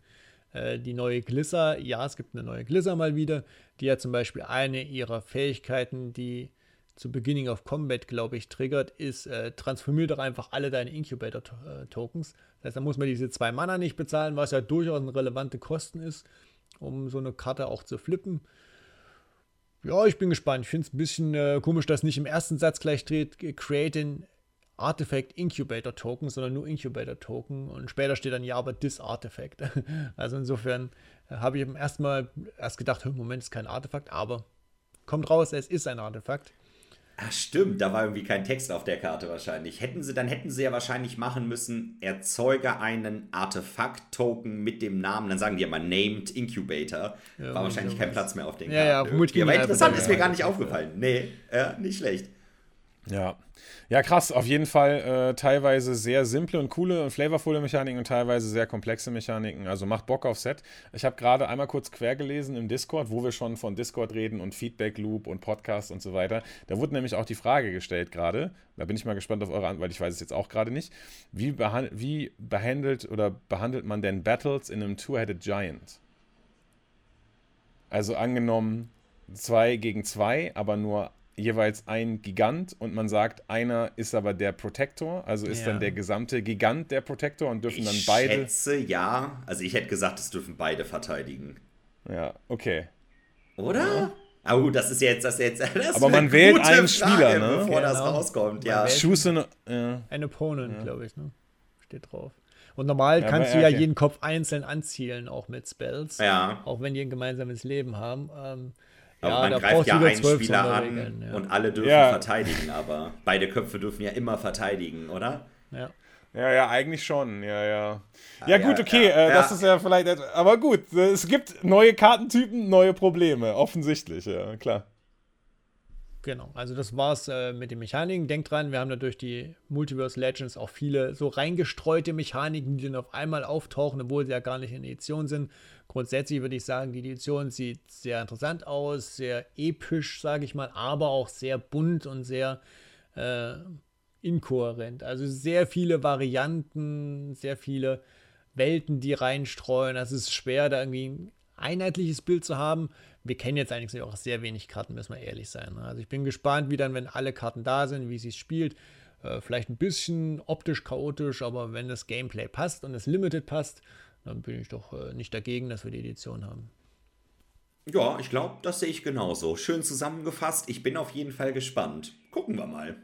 Äh, die neue Glisser, ja, es gibt eine neue Glisser mal wieder, die hat zum Beispiel eine ihrer Fähigkeiten, die zu Beginning of Combat, glaube ich, triggert, ist, äh, transformier doch einfach alle deine Incubator-Tokens. Das heißt, da muss man diese zwei Mana nicht bezahlen, was ja durchaus eine relevante Kosten ist, um so eine Karte auch zu flippen. Ja, ich bin gespannt. Ich finde es ein bisschen äh, komisch, dass nicht im ersten Satz gleich dreht, create an Artifact Incubator Token, sondern nur Incubator Token. Und später steht dann ja, aber this Artifact. *laughs* also insofern äh, habe ich im ersten Mal erst gedacht, Moment, ist kein Artefakt, aber kommt raus, es ist ein Artefakt. Ach stimmt, da war irgendwie kein Text auf der Karte wahrscheinlich. Hätten sie, dann hätten sie ja wahrscheinlich machen müssen, erzeuge einen Artefakt-Token mit dem Namen, dann sagen die ja mal Named Incubator. Ja, war wahrscheinlich kein Platz mehr auf den ja, Karten. Ja, ja, aber interessant, ist mir gar nicht aufgefallen. Nee, ja, nicht schlecht. Ja. Ja, krass, auf jeden Fall äh, teilweise sehr simple und coole und flavorvolle Mechaniken und teilweise sehr komplexe Mechaniken. Also macht Bock auf Set. Ich habe gerade einmal kurz quer gelesen im Discord, wo wir schon von Discord reden und Feedback Loop und Podcast und so weiter. Da wurde nämlich auch die Frage gestellt gerade. Da bin ich mal gespannt auf eure Antwort, weil ich weiß es jetzt auch gerade nicht. Wie, wie behandelt oder behandelt man denn Battles in einem Two-Headed Giant? Also angenommen zwei gegen zwei, aber nur jeweils ein Gigant und man sagt, einer ist aber der Protector, also ist ja. dann der gesamte Gigant der Protector und dürfen ich dann beide. Ich schätze ja. Also ich hätte gesagt, es dürfen beide verteidigen. Ja, okay. Oder? Ja. Aber gut, das ist jetzt, das jetzt. *laughs* Das aber man wählt einen Frage, Spieler, ne? Bevor genau. das rauskommt, ja. Choose ja. Ein Opponent, ja. glaube ich, ne? Steht drauf. Und normal kannst du ja okay. jeden Kopf einzeln anzielen, auch mit Spells. Ja. Auch wenn die ein gemeinsames Leben haben. Ähm, aber ja, man greift ja einen Spieler an ja. und alle dürfen ja. verteidigen, aber beide Köpfe dürfen ja immer verteidigen, oder? Ja. Ja, ja, eigentlich schon. Ja, ja. Ah, ja, gut, okay. Äh, das ist ja vielleicht. Aber gut, es gibt neue Kartentypen, neue Probleme. Offensichtlich, ja, klar. Genau, also das war's äh, mit den Mechaniken. Denkt dran, wir haben durch die Multiverse Legends auch viele so reingestreute Mechaniken, die dann auf einmal auftauchen, obwohl sie ja gar nicht in Edition sind. Grundsätzlich würde ich sagen, die Edition sieht sehr interessant aus, sehr episch, sage ich mal, aber auch sehr bunt und sehr äh, inkohärent. Also sehr viele Varianten, sehr viele Welten, die reinstreuen. Es ist schwer, da irgendwie ein einheitliches Bild zu haben wir kennen jetzt eigentlich auch sehr wenig Karten, müssen wir ehrlich sein. Ne? Also ich bin gespannt, wie dann, wenn alle Karten da sind, wie sie es spielt. Äh, vielleicht ein bisschen optisch chaotisch, aber wenn das Gameplay passt und das Limited passt, dann bin ich doch äh, nicht dagegen, dass wir die Edition haben. Ja, ich glaube, das sehe ich genauso. Schön zusammengefasst. Ich bin auf jeden Fall gespannt. Gucken wir mal.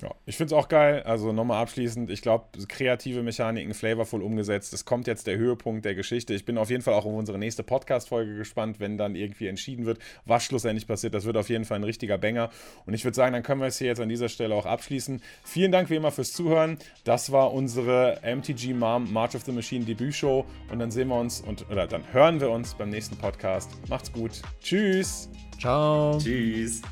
Ja, ich finde es auch geil. Also nochmal abschließend, ich glaube, kreative Mechaniken, flavorvoll umgesetzt. Es kommt jetzt der Höhepunkt der Geschichte. Ich bin auf jeden Fall auch auf unsere nächste Podcast-Folge gespannt, wenn dann irgendwie entschieden wird, was schlussendlich passiert. Das wird auf jeden Fall ein richtiger Banger. Und ich würde sagen, dann können wir es hier jetzt an dieser Stelle auch abschließen. Vielen Dank wie immer fürs Zuhören. Das war unsere MTG Mom March of the Machine Debütshow. Und dann sehen wir uns und oder dann hören wir uns beim nächsten Podcast. Macht's gut. Tschüss. Ciao. Tschüss.